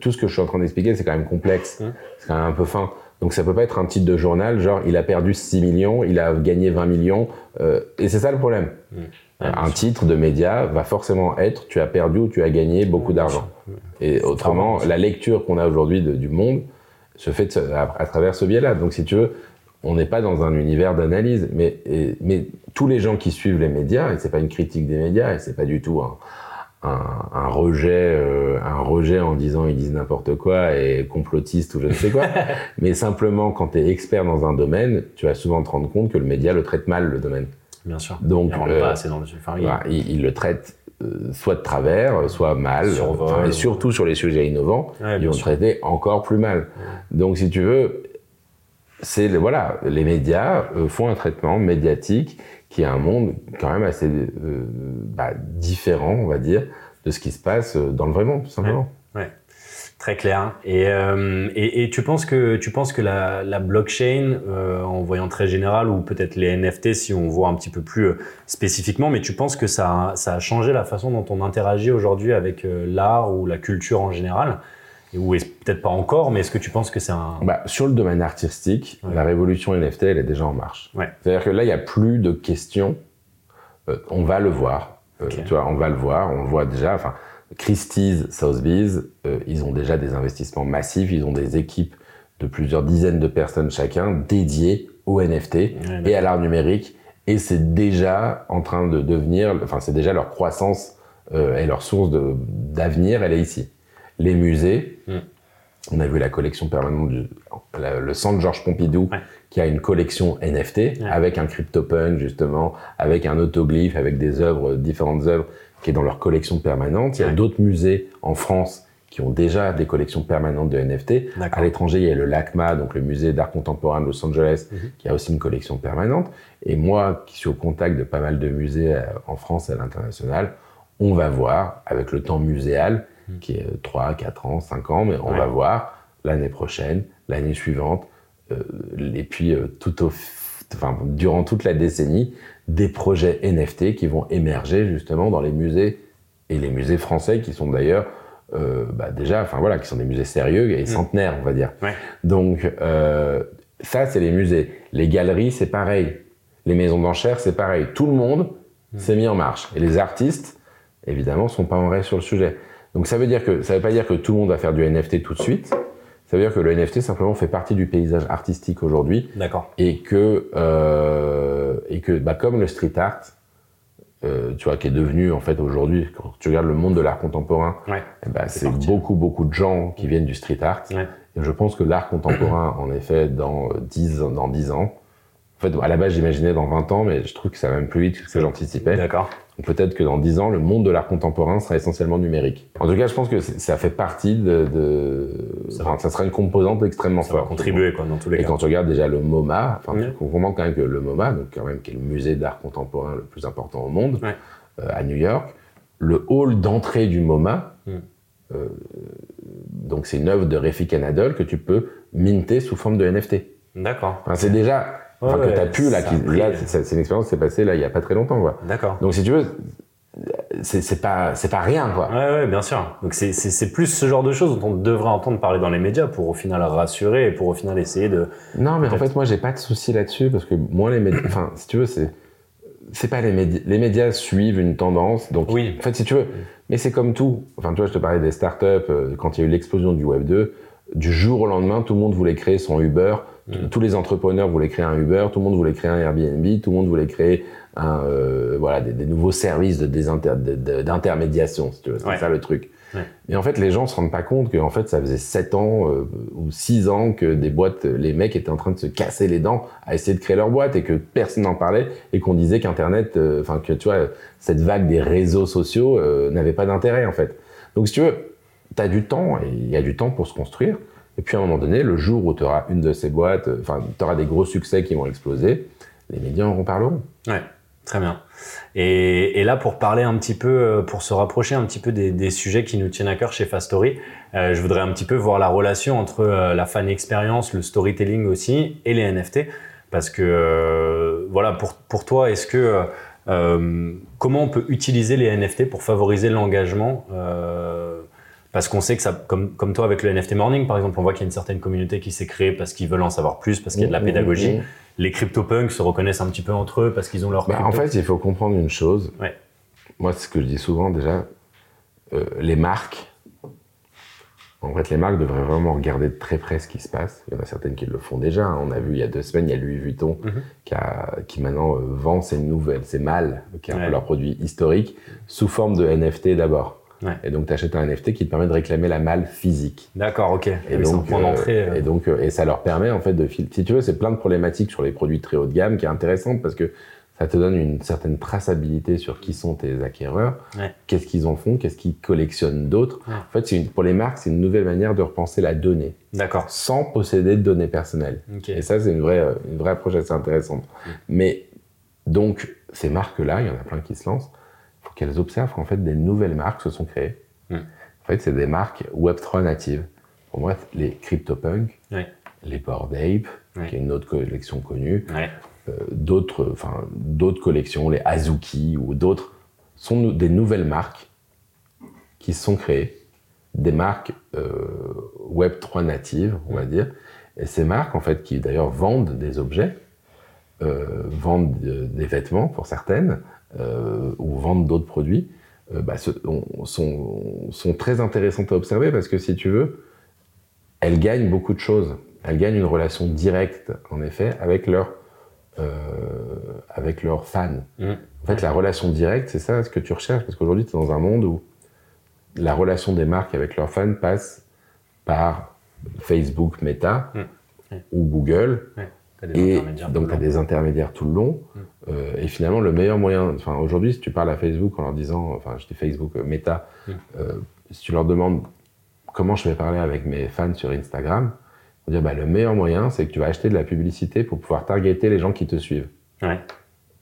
tout ce que je suis en train d'expliquer, c'est quand même complexe, c'est quand même un peu fin. Donc ça peut pas être un titre de journal, genre il a perdu 6 millions, il a gagné 20 millions, et c'est ça le problème. Un sûr. titre de média va forcément être tu as perdu ou tu as gagné beaucoup d'argent. Et autrement, la lecture qu'on a aujourd'hui du monde se fait ce- à, à travers ce biais-là. Donc, si tu veux, on n'est pas dans un univers d'analyse, mais, et- mais tous les gens qui suivent les médias, et c'est pas une critique des médias, et c'est pas du tout un, un, un rejet, euh, un rejet en disant ils disent n'importe quoi et complotiste ou je ne sais quoi, [laughs] mais simplement quand tu es expert dans un domaine, tu vas souvent te rendre compte que le média le traite mal le domaine. Bien sûr. Donc, rentre euh, pas assez dans le. Enfin, il- Voilà, il, il le traite soit de travers, euh, soit mal, Survol. Enfin, et surtout sur les sujets innovants, Ouais, ils vont traiter encore plus mal. Donc, si tu veux, c'est voilà, les médias euh, font un traitement médiatique qui est un monde quand même assez euh, bah, différent, on va dire, de ce qui se passe euh, dans le vrai monde, tout simplement. Ouais, très clair. Et, euh, et, et tu penses que tu penses que la, la blockchain, euh, en voyant très général, ou peut-être les NFT si on voit un petit peu plus euh, spécifiquement, mais tu penses que ça, a- ça a changé la façon dont on interagit aujourd'hui avec l'art ou la culture en général? Ou peut-être pas encore, mais est-ce que tu penses que c'est un Bah, sur le domaine artistique, Ouais. la révolution NFT, elle est déjà en marche. Ouais. C'est-à-dire que là, il n'y a plus de questions. On va le voir. Tu vois, on va le voir. On le voit déjà. Enfin, Christie's, Sotheby's, euh, ils ont déjà des investissements massifs. Ils ont des équipes de plusieurs dizaines de personnes chacun dédiées au NFT Ouais, et à l'art numérique. Et c'est déjà en train de devenir, enfin, c'est déjà leur croissance euh, et leur source d'avenir, elle est ici. Les musées, Mm. on a vu la collection permanente du la- le centre Georges Pompidou Ouais. qui a une collection NFT Ouais. avec un CryptoPunk justement, avec un autoglyphe, avec des œuvres, différentes œuvres qui est dans leur collection permanente. Il y a Ouais. d'autres musées en France qui ont déjà des collections permanentes de NFT. À l'étranger, il y a le LACMA, donc le musée d'art contemporain de Los Angeles, Mhm. qui a aussi une collection permanente. Et moi, qui suis au contact de pas mal de musées euh, en France et à l'international, on va voir, avec le temps muséal, Mhm. qui est 3, 4 ans, 5 ans, mais on Ouais. va voir l'année prochaine, l'année suivante, euh, et puis euh, tout au, enfin, durant toute la décennie, des projets NFT qui vont émerger justement dans les musées, et les musées français qui sont d'ailleurs euh, bah, déjà, enfin voilà, qui sont des musées sérieux et centenaires, on va dire. Ouais. Donc euh, ça, c'est les musées. Les galeries, c'est pareil. Les maisons d'enchères, c'est pareil. Tout le monde s'est mis en marche. Et les artistes, évidemment, sont pas en rêve sur le sujet. Donc ça veut dire que ça veut pas dire que tout le monde va faire du NFT tout de suite. Ça veut dire que le NFT simplement fait partie du paysage artistique aujourd'hui D'accord. et que euh, et que bah, comme le street art, euh, tu vois, qui est devenu en fait aujourd'hui, quand tu regardes le monde de l'art contemporain, Ouais. eh ben, C'est beaucoup beaucoup de gens qui viennent du street art. Ouais. Et je pense que l'art contemporain, en effet, dans 10, dans 10 ans, en fait, à la base, j'imaginais dans 20 ans, mais je trouve que ça va même plus vite que ce que j'anticipais. D'accord. Donc Peut-être que dans 10 ans, le monde de l'art contemporain sera essentiellement numérique. En tout cas, je pense que ça fait partie de... de... Ça enfin, va. ça sera une composante extrêmement Ça va forte. contribuer quoi dans tous les Et cas. quand tu regardes déjà le MoMA, enfin, Ouais. tu comprends quand même que le MoMA, donc quand même qui est le musée d'art contemporain le plus important au monde, Ouais. euh, à New York, le hall d'entrée du MoMA, Mm. euh, donc c'est une œuvre de Refik Anadol que tu peux minter sous forme de NFT. D'accord. Enfin, c'est déjà, enfin, Ouais, que t'as ouais, pu là, qui- là, c'est une expérience qui s'est passée là il y a pas très longtemps quoi. D'accord. Donc si tu veux, c'est pas c'est pas rien quoi. Ouais, ouais, bien sûr. Donc c'est- plus ce genre de choses dont on devrait entendre parler dans les médias pour au final rassurer et pour au final essayer de. Non, mais en fait, moi, j'ai pas de souci là-dessus parce que moi, les médias, enfin, si tu veux, c'est, c'est pas les médias. Les médias suivent une tendance, donc, Oui. en fait, si tu veux, mais c'est comme tout. Enfin, tu vois, je te parlais des startups, euh, quand il y a eu l'explosion du Web 2, du jour au lendemain, tout le monde voulait créer son Uber, Mm. tous les entrepreneurs voulaient créer un Uber, tout le monde voulait créer un Airbnb, tout le monde voulait créer un, euh, voilà, des, des nouveaux services de- d'intermédiation, si tu veux. C'est Ouais. ça le truc. Ouais. Et en fait, les gens se rendent pas compte que en fait, ça faisait 7 ans euh, ou 6 ans que des boîtes, les mecs étaient en train de se casser les dents à essayer de créer leur boîte et que personne n'en parlait et qu'on disait qu'Internet, euh, enfin que tu vois, cette vague des réseaux sociaux euh, n'avait pas d'intérêt en fait. Donc si tu veux, tu as du temps et il y a du temps pour se construire. Et puis à un moment donné, le jour où tu auras une de ces boîtes, euh, enfin, tu auras des gros succès qui vont exploser, les médias en reparleront. Ouais, très bien. Et, là, pour parler un petit peu, euh, pour se rapprocher un petit peu des, sujets qui nous tiennent à cœur chez Fastory, euh, je voudrais un petit peu voir la relation entre la fan expérience, le storytelling aussi, et les NFT. Parce que, voilà, pour, pour toi, est-ce que. comment on peut utiliser les NFT pour favoriser l'engagement parce qu'on sait que ça, comme, comme toi avec le NFT Morning par exemple, on voit qu'il y a une certaine communauté qui s'est créée parce qu'ils veulent en savoir plus, parce qu'il y a de la Mmh, pédagogie. mmh, mmh. Les CryptoPunks se reconnaissent un petit peu entre eux parce qu'ils ont leur Bah, en fait, il faut comprendre une chose. Ouais. Moi, c'est ce que je dis souvent déjà. euh, les marques, en fait, les marques devraient vraiment regarder de très près ce qui se passe. Il y en a certaines qui le font déjà. hein. On a vu il y a deux semaines, il y a Louis Vuitton Mhm. qui, a- qui maintenant euh, vend ses nouvelles, ses mâles, qui est un Ouais. peu leur produit historique, sous forme de NFT d'abord. Ouais. Et donc, tu achètes un NFT qui te permet de réclamer la malle physique. D'accord, ok. Et Oui, c'est un donc, point euh, d'entrée. euh. et donc, euh, et ça leur permet en fait de Si tu veux, c'est plein de problématiques sur les produits très haut de gamme qui est intéressante parce que ça te donne une certaine traçabilité sur qui sont tes acquéreurs, Ouais. qu'est-ce qu'ils en font, qu'est-ce qu'ils collectionnent d'autres. Ouais. En fait, une- pour les marques, c'est une nouvelle manière de repenser la donnée D'accord. sans posséder de données personnelles. Et ça, c'est une vraie, euh, une vraie approche assez intéressante. Mais donc, ces marques-là, il y en a plein qui se lancent, qu'elles observent qu'en fait, des nouvelles marques se sont créées. Mm. En fait, c'est des marques Web3 natives. Pour moi, les CryptoPunk, les Bored Ape, qui est une autre collection connue, euh, d'autres, enfin, d'autres collections, les Azuki ou d'autres, sont des nouvelles marques qui se sont créées, des marques euh, Web3 natives, on va dire. Et ces marques, en fait, qui d'ailleurs vendent des objets, euh, vendent de- des vêtements pour certaines, ou vendent d'autres produits, euh, bah, ce- on- sont, sont très intéressantes à observer parce que si tu veux, elles gagnent beaucoup de choses. Elles gagnent une relation directe, en effet, avec leurs euh, avec leurs fans. Mm. En fait, la relation directe, c'est ça ce que tu recherches, parce qu'aujourd'hui, tu es dans un monde où la relation des marques avec leurs fans passe par Facebook, Meta Mm. Ouais. ou Google, Ouais. T'as des et donc tu as des intermédiaires tout le long. Euh, et finalement, le meilleur moyen, enfin aujourd'hui, si tu parles à Facebook en leur disant, enfin je dis Facebook, euh, Meta, Mm. euh, si tu leur demandes comment je vais parler avec mes fans sur Instagram, vont dire bah, le meilleur moyen, c'est que tu vas acheter de la publicité pour pouvoir targeter les gens qui te suivent. Ouais.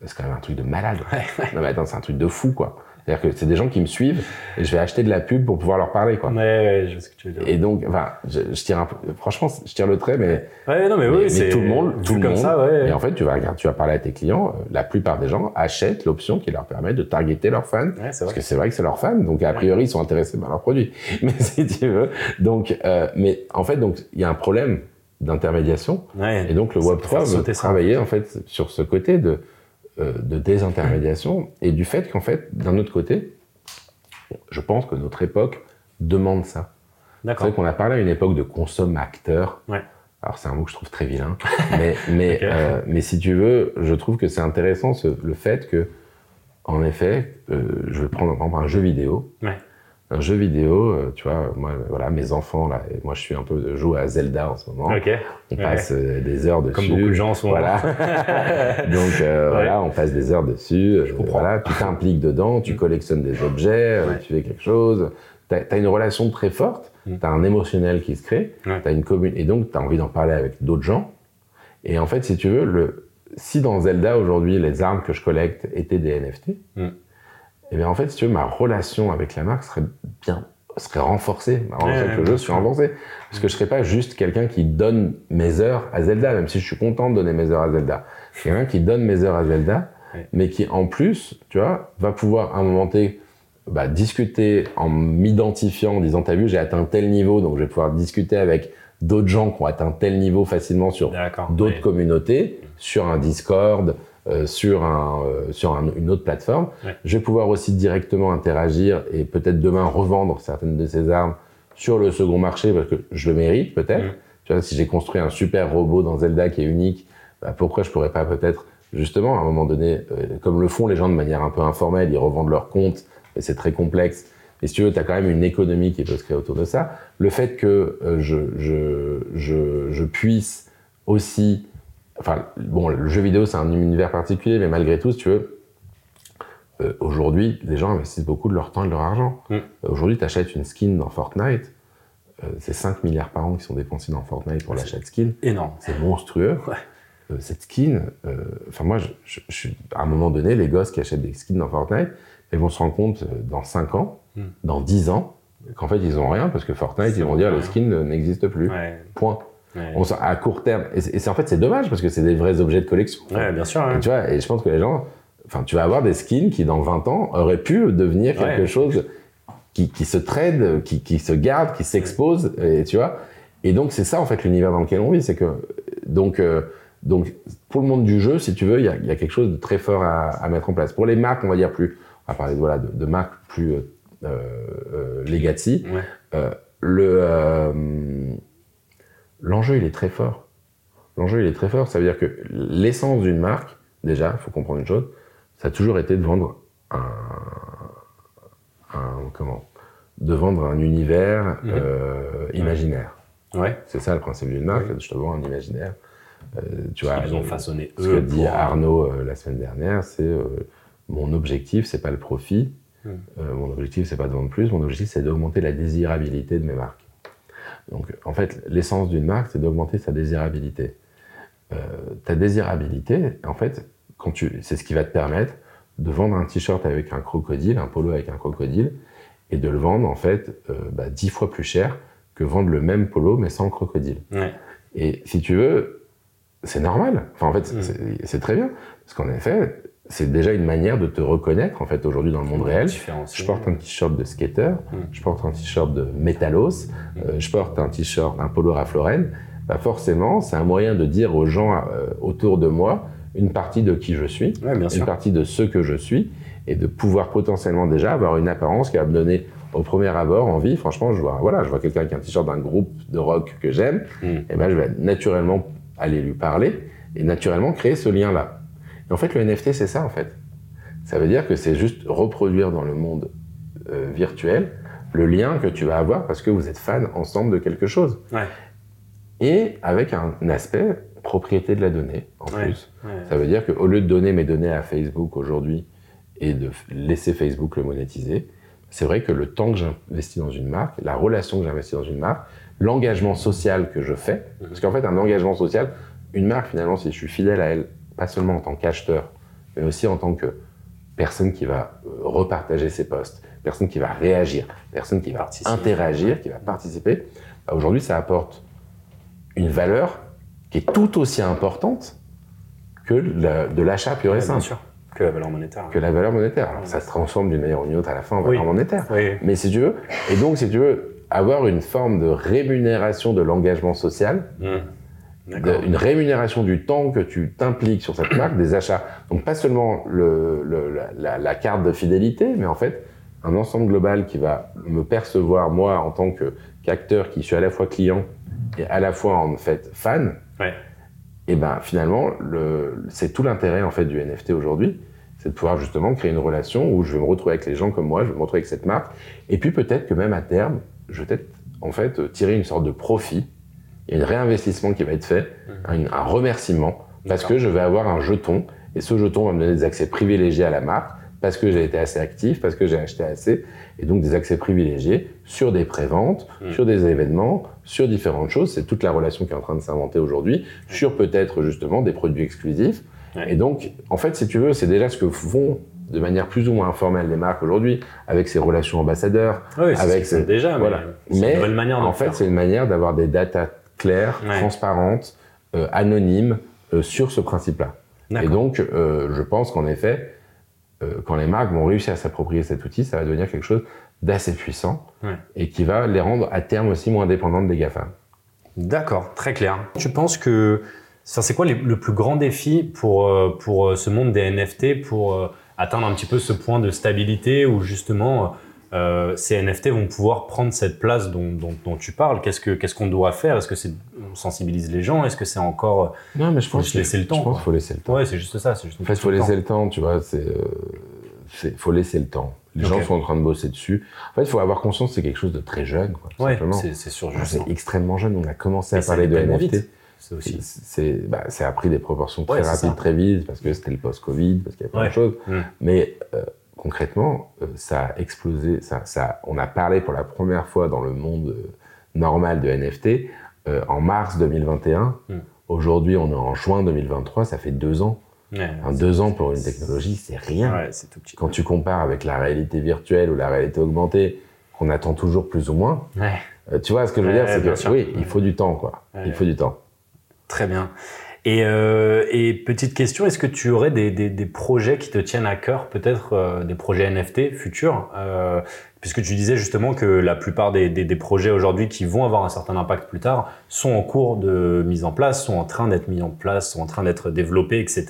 C'est quand même un truc de malade. Ouais, ouais. Non mais attends, c'est un truc de fou quoi. C'est-à-dire que c'est des gens qui me suivent et je vais acheter de la pub pour pouvoir leur parler quoi. Ouais, ouais, je vois ce que tu veux dire. Et donc, enfin, je, je tire un peu, franchement, je tire le trait, mais Ouais, non, mais, oui, c'est tout le monde, tout le comme monde. ça, ouais. Et en fait, tu vas regarder, tu vas parler à tes clients. euh, La plupart des gens achètent l'option qui leur permet de targeter leurs fans. Ouais, c'est Parce que c'est vrai que c'est leurs fans, donc a priori ils sont intéressés par leurs produits. [laughs] Mais si tu veux, donc, euh, mais en fait, donc il y a un problème d'intermédiation. Ouais. Et donc le Ça Web peut faire 3 veut ça. travailler en fait sur ce côté de, de désintermédiation et du fait qu'en fait, d'un autre côté, je pense que notre époque demande ça. C'est vrai qu'on a parlé à une époque de consomme-acteur. Ouais. Alors c'est un mot que je trouve très vilain, [laughs] mais, euh, mais si tu veux, je trouve que c'est intéressant ce- le fait que, en effet, euh, je vais prendre par exemple un jeu vidéo. Ouais. Un jeu vidéo, euh, tu vois, moi, voilà, mes enfants là, et moi je suis un peu de jouer à Zelda en ce moment. On passe euh, des heures dessus. Comme beaucoup de gens moment. Voilà. [laughs] Donc euh, voilà, on passe des heures dessus. comprends. voilà, tu t'impliques dedans, tu collectionnes des objets, Ouais. tu fais quelque chose. Tu as, une relation très forte, Mm. tu as un émotionnel qui se crée, t'as une commune et donc tu as envie d'en parler avec d'autres gens. Et en fait, si tu veux, le, si dans Zelda aujourd'hui les armes que je collecte étaient des NFT, Mm. Et bien en fait, si tu veux, ma relation avec la marque serait bien serait renforcé. Alors, Ouais, en fait, ouais, le jeu serait sûr. renforcé. Parce que je serais pas juste quelqu'un qui donne mes heures à Zelda, même si je suis content de donner mes heures à Zelda. Quelqu'un qui donne mes heures à Zelda, mais qui en plus, tu vois, va pouvoir à un moment T bah, discuter en m'identifiant, en disant t'as vu, j'ai atteint tel niveau, donc je vais pouvoir discuter avec d'autres gens qui ont atteint tel niveau facilement sur d'autres communautés, sur un Discord, euh, sur, un, euh, sur un- une autre plateforme. Ouais. Je vais pouvoir aussi directement interagir et peut-être demain revendre certaines de ces armes sur le second marché parce que je le mérite peut-être. Tu vois, si j'ai construit un super robot dans Zelda qui est unique, bah, pourquoi je pourrais pas peut-être justement à un moment donné, euh, comme le font les gens de manière un peu informelle, ils revendent leurs comptes et c'est très complexe. Et si tu veux, tu as quand même une économie qui peut se créer autour de ça. Le fait que euh, je, je, je, je puisse aussi enfin, bon, le jeu vidéo, c'est un univers particulier, mais malgré tout, si tu veux, euh, aujourd'hui, les gens investissent beaucoup de leur temps et de leur argent. Mm. Euh, aujourd'hui, tu achètes une skin dans Fortnite, euh, c'est 5 milliards par an qui sont dépensés dans Fortnite pour l'achat de skin. Énorme. C'est monstrueux. [laughs] Ouais. Cette skin, enfin, moi, je, je- à un moment donné, les gosses qui achètent des skins dans Fortnite, ils vont se rendre compte dans 5 ans, Mm. dans 10 ans, qu'en fait, ils ont rien parce que Fortnite, ils vont dire rien. le skin n'existe plus. Ouais. Point. Ouais. On s'en- à court terme. Et c'est en fait, c'est dommage parce que c'est des vrais objets de collection. Ouais, bien sûr. hein. Et tu vois, et je pense que les gens, enfin, tu vas avoir des skins qui, dans 20 ans, auraient pu devenir quelque Ouais. chose qui, qui se trade, qui, qui se garde, qui s'expose, et tu vois. Et donc, c'est ça, en fait, l'univers dans lequel on vit. C'est que, donc, euh, donc, pour le monde du jeu, si tu veux, il y a, y a quelque chose de très fort à, à mettre en place. Pour les marques, on va dire plus, on va parler voilà, de, de marques plus euh, euh, legacy, Ouais. le, l'enjeu, il est très fort. L'enjeu, il est très fort. Ça veut dire que l'essence d'une marque, déjà, il faut comprendre une chose, ça a toujours été de vendre un, un- comment De vendre un univers Mhm. euh, imaginaire. Ouais. C'est ça le principe d'une marque. Je te vends un imaginaire. Euh, tu vois, Ils ont euh, façonné ce que dit Arnaud euh, la semaine dernière, c'est mon objectif, c'est pas le profit. Euh, mon objectif, c'est pas de vendre plus. Mon objectif, c'est d'augmenter la désirabilité de mes marques. Donc, en fait, l'essence d'une marque, c'est d'augmenter sa désirabilité. Euh, ta désirabilité, en fait, quand tu, c'est ce qui va te permettre de vendre un t-shirt avec un crocodile, un polo avec un crocodile, et de le vendre en fait euh, bah, dix fois plus cher que vendre le même polo mais sans le crocodile. Ouais. Et si tu veux, c'est normal. Enfin, en fait, c'est- Mm. c'est très bien. Parce qu'en effet, c'est déjà une manière de te reconnaître, en fait, aujourd'hui dans le monde réel. Je porte un t-shirt de skater, Mm. je porte un t-shirt de métallos, euh, je porte un t-shirt, un polo Ralph Lauren. Bah forcément, c'est un moyen de dire aux gens euh, autour de moi une partie de qui je suis, Ouais, bien une sûr. partie de ce que je suis, et de pouvoir potentiellement déjà avoir une apparence qui va me donner au premier abord envie. Franchement, je vois, voilà, je vois quelqu'un qui a un t-shirt d'un groupe de rock que j'aime, Mm. et ben je vais naturellement aller lui parler et naturellement créer ce lien-là. Et en fait, le NFT, c'est ça en fait. Ça veut dire que c'est juste reproduire dans le monde euh, virtuel le lien que tu vas avoir parce que vous êtes fans ensemble de quelque chose. Ouais. Et avec un, aspect propriété de la donnée en Ouais. plus. Ouais. Ça veut dire qu'au lieu de donner mes données à Facebook aujourd'hui et de laisser Facebook le monétiser, c'est vrai que le temps que j'investis dans une marque, la relation que j'investis dans une marque, l'engagement social que je fais, Mhm. parce qu'en fait, un engagement social, une marque, finalement, si je suis fidèle à elle, pas seulement en tant qu'acheteur, mais aussi en tant que personne qui va euh, repartager ses posts, personne qui va réagir, personne qui va Participer. interagir, qui va participer, bah, aujourd'hui, ça apporte une valeur qui est tout aussi importante que la- de l'achat pur et Ouais, bien simple, sûr. Que la valeur monétaire. que la valeur monétaire. Alors, ça se transforme d'une manière ou d'une autre à la fin en Oui. valeur monétaire. Oui. Mais si tu veux, et donc si tu veux avoir une forme de rémunération de l'engagement social, Mm. De- une rémunération du temps que tu t'impliques sur cette marque, des achats. Donc pas seulement le, le- la, carte de fidélité, mais en fait un ensemble global qui va me percevoir moi en tant qu'acteur qui suis à la fois client et à la fois en fait fan. Ouais. Et ben finalement le- c'est tout l'intérêt en fait du NFT aujourd'hui, c'est de pouvoir justement créer une relation où je vais me retrouver avec les gens comme moi, je vais me retrouver avec cette marque, et puis peut-être que même à terme, je vais peut-être en fait tirer une sorte de profit. Il y a un réinvestissement qui va être fait, un, un remerciement, parce que je vais avoir un jeton, et ce jeton va me donner des accès privilégiés à la marque, parce que j'ai été assez actif, parce que j'ai acheté assez, et donc des accès privilégiés sur des préventes, Mm. sur des événements, sur différentes choses. C'est toute la relation qui est en train de s'inventer aujourd'hui, sur peut-être justement des produits exclusifs. Et donc, en fait, si tu veux, c'est déjà ce que font de manière plus ou moins informelle les marques aujourd'hui, avec ses relations ambassadeurs, Oui, c'est avec déjà, voilà. mais c'est Mais une manière d'en en fait, c'est une manière d'avoir des datas claires, Ouais. transparentes, euh, anonymes euh, sur ce principe-là. Et donc, euh, je pense qu'en effet, quand les marques vont réussir à s'approprier cet outil, ça va devenir quelque chose d'assez puissant Ouais. et qui va les rendre à terme aussi moins dépendantes des GAFA. D'accord, très clair. Tu penses que ça, c'est quoi les- le plus grand défi pour, pour ce monde des NFT pour atteindre un petit peu ce point de stabilité où justement euh, ces NFT vont pouvoir prendre cette place dont, dont- dont tu parles Qu'est-ce que qu'est-ce qu'on doit faire? Est-ce que on sensibilise les gens? Est-ce que c'est encore Non, mais je Faut pense que- laisser le temps, Je pense qu'il faut laisser le temps. Ouais, c'est juste ça. Juste En fait, il faut laisser temps. le temps, tu vois. C'est, euh, c'est, faut laisser le temps. Les gens sont en train de bosser dessus. En fait, il faut avoir conscience que c'est quelque chose de très jeune, quoi, Ouais, c'est sûr. Ah, C'est extrêmement jeune. On a commencé à parler de NFT. C'est aussi. C'est, bah, ça a pris des proportions très Ouais, rapides, très vite, parce que c'était le post-Covid, parce qu'il y a plein Ouais. de choses. Mm. Mais euh, concrètement, euh, ça a explosé. Ça, ça, on a parlé pour la première fois dans le monde euh, normal de NFT euh, en mars 2021. Mm. Aujourd'hui, on est en juin 2023. Ça fait deux ans. Ouais, Enfin, deux ans pour une technologie, c'est rien. Ouais, tout petit. Quand tu compares avec la réalité virtuelle ou la réalité augmentée, qu'on attend toujours plus ou moins, euh, tu vois ce que je veux dire, c'est que sûr. oui, il faut du temps, quoi. Il faut du temps. Très bien. Et, euh, et petite question, est-ce que tu aurais des, des, des projets qui te tiennent à cœur, peut-être euh, des projets NFT futurs euh, Puisque tu disais justement que la plupart des, des, projets aujourd'hui qui vont avoir un certain impact plus tard sont en cours de mise en place, sont en train d'être mis en place, sont en train d'être développés, etc.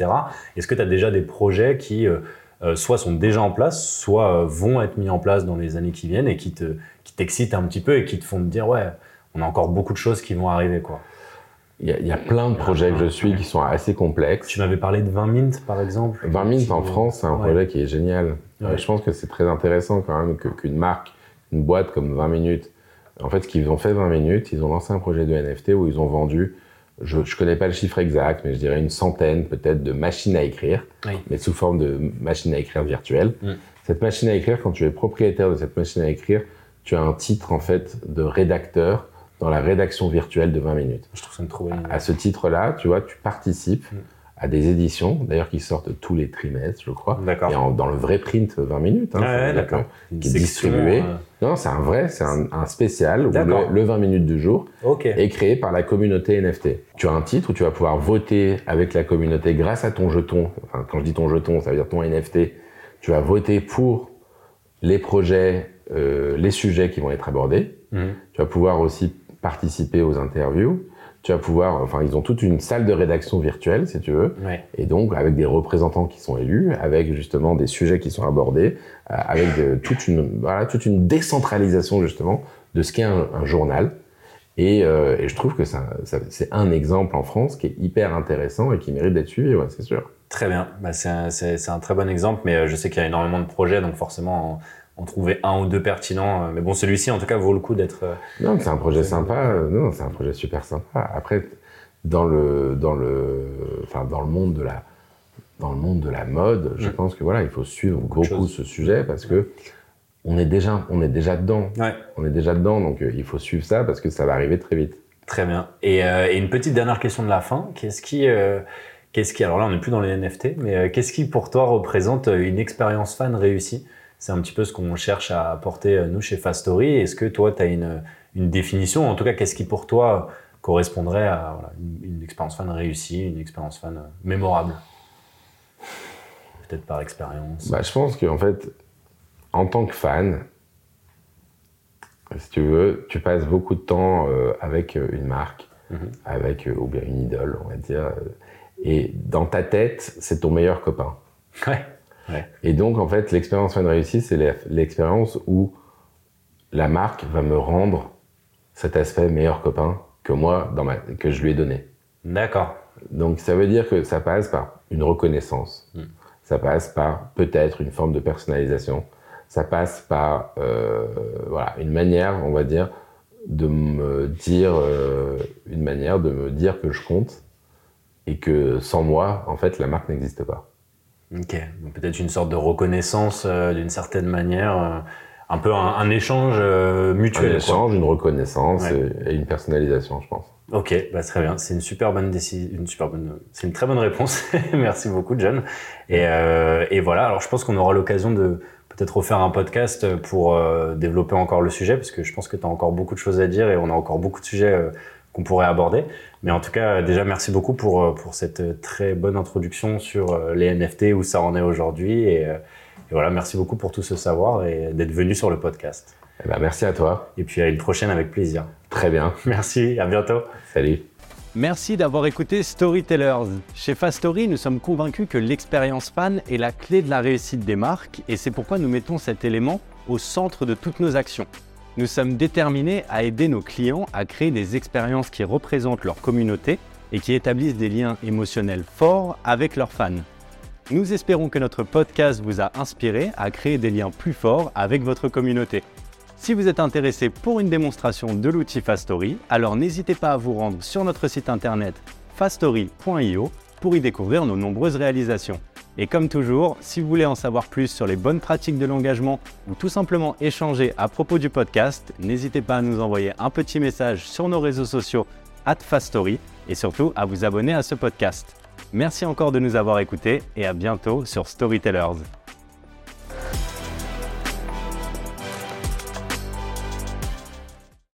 Est-ce que tu as déjà des projets qui euh, euh, soit sont déjà en place, soit euh, vont être mis en place dans les années qui viennent et qui te qui t'excitent un petit peu et qui te font te dire ouais, on a encore beaucoup de choses qui vont arriver quoi? Il y, a, il y a plein de projets que je suis qui sont assez complexes. Tu m'avais parlé de 20 Mint, par exemple. 20 Mint en France, c'est un Ouais. projet qui est génial. Ouais. Euh, je pense que c'est très intéressant quand même qu'une marque, une boîte comme 20 minutes, en fait, ce qu'ils ont fait 20 minutes, ils ont lancé un projet de NFT où ils ont vendu, je ne connais pas le chiffre exact, mais je dirais une centaine peut-être de machines à écrire, Oui. mais sous forme de machines à écrire virtuelles. Mm. Cette machine à écrire, quand tu es propriétaire de cette machine à écrire, tu as un titre en fait de rédacteur dans la rédaction virtuelle de 20 minutes. Je trouve ça une trop bonne idée. À ce titre-là, tu vois, tu participes Mm. à des éditions, d'ailleurs qui sortent tous les trimestres, je crois. D'accord. Et en- dans le vrai print 20 minutes. Hein, ouais, d'accord. qui est distribué. euh, Non, c'est un vrai, c'est un, un spécial où le, le 20 minutes du jour Ok. est créé par la communauté NFT. Tu as un titre où tu vas pouvoir voter avec la communauté grâce à ton jeton. Enfin, quand je dis ton jeton, ça veut dire ton NFT. Tu vas voter pour les projets, euh, les sujets qui vont être abordés. Mhm. Tu vas pouvoir aussi participer aux interviews. Tu vas pouvoir, enfin, ils ont toute une salle de rédaction virtuelle, si tu veux, Ouais. et donc avec des représentants qui sont élus, avec justement des sujets qui sont abordés, euh, avec de- toute une, voilà, toute une décentralisation justement de ce qu'est un, un journal. Et, euh, et je trouve que ça, ça- c'est un exemple en France qui est hyper intéressant et qui mérite d'être suivi, ouais, c'est sûr. Très bien. Bah, c'est un, c'est- c'est un très bon exemple, mais euh, je sais qu'il y a énormément de projets, donc forcément, en, trouver un ou deux pertinents. euh, Mais bon, celui-ci, en tout cas, vaut le coup d'être. euh, Non, c'est un projet sympa. euh, Non, c'est un projet super sympa. Après, dans le, dans le, enfin, dans le monde de la, dans le monde de la mode, je Mm. pense que voilà, il faut suivre Beaucoup ce sujet parce que on est déjà, on est déjà dedans. Ouais. On est déjà dedans, donc euh, il faut suivre ça parce que ça va arriver très vite. Très bien. Et, euh, et une petite dernière question de la fin. Qu'est-ce qui, euh, qu'est-ce qui, alors là, on n'est plus dans les NFT, mais qu'est-ce qui pour toi représente une expérience fan réussie? C'est un petit peu ce qu'on cherche à apporter euh, nous chez Fast Story. Est-ce que toi, tu as une, une définition? En tout cas, qu'est-ce qui pour toi correspondrait à voilà, une, une expérience fan réussie, une expérience fan euh, mémorable? Peut-être par expérience. Bah, je pense qu'en fait, en tant que fan, si tu veux, tu passes beaucoup de temps euh, avec une marque, Mhm. avec ou bien une idole, on va dire, et dans ta tête, c'est ton meilleur copain. Ouais. Et donc, en fait, l'expérience fan réussie, c'est l'e- l'expérience où la marque va me rendre cet aspect meilleur copain que moi, dans ma, que je lui ai donné. D'accord. Donc, ça veut dire que ça passe par une reconnaissance. Mm. Ça passe par peut-être une forme de personnalisation. Ça passe par euh, voilà, une manière, on va dire, de me dire, euh, une manière de me dire que je compte et que sans moi, en fait, la marque n'existe pas. Ok, peut-être une sorte de reconnaissance euh, d'une certaine manière. euh, un peu un, échange euh, mutuel. Un échange, une reconnaissance et, une personnalisation, je pense. Ok, bah très bien. C'est une super bonne décision, une super bonne, c'est une très bonne réponse. [laughs] Merci beaucoup, John. Et, et voilà. Alors, je pense qu'on aura l'occasion de peut-être refaire un podcast pour développer encore le sujet, parce que je pense que tu as encore beaucoup de choses à dire et on a encore beaucoup de sujets qu'on pourrait aborder. Mais en tout cas, déjà, merci beaucoup pour, euh, pour cette très bonne introduction sur les NFT, où ça en est aujourd'hui. Et, et, voilà, merci beaucoup pour tout ce savoir et d'être venu sur le podcast. Eh ben, merci à toi. Et puis à une prochaine avec plaisir. Très bien. Merci, à bientôt. Salut. Merci d'avoir écouté Storytellers. Chez Fastory, nous sommes convaincus que l'expérience fan est la clé de la réussite des marques et c'est pourquoi nous mettons cet élément au centre de toutes nos actions. Nous sommes déterminés à aider nos clients à créer des expériences qui représentent leur communauté et qui établissent des liens émotionnels forts avec leurs fans. Nous espérons que notre podcast vous a inspiré à créer des liens plus forts avec votre communauté. Si vous êtes intéressé pour une démonstration de l'outil Fastory, alors n'hésitez pas à vous rendre sur notre site internet fastory.io pour y découvrir nos nombreuses réalisations. Et comme toujours, si vous voulez en savoir plus sur les bonnes pratiques de l'engagement ou tout simplement échanger à propos du podcast, n'hésitez pas à nous envoyer un petit message sur nos réseaux sociaux at Fastory et surtout à vous abonner à ce podcast. Merci encore de nous avoir écoutés et à bientôt sur Storytellers.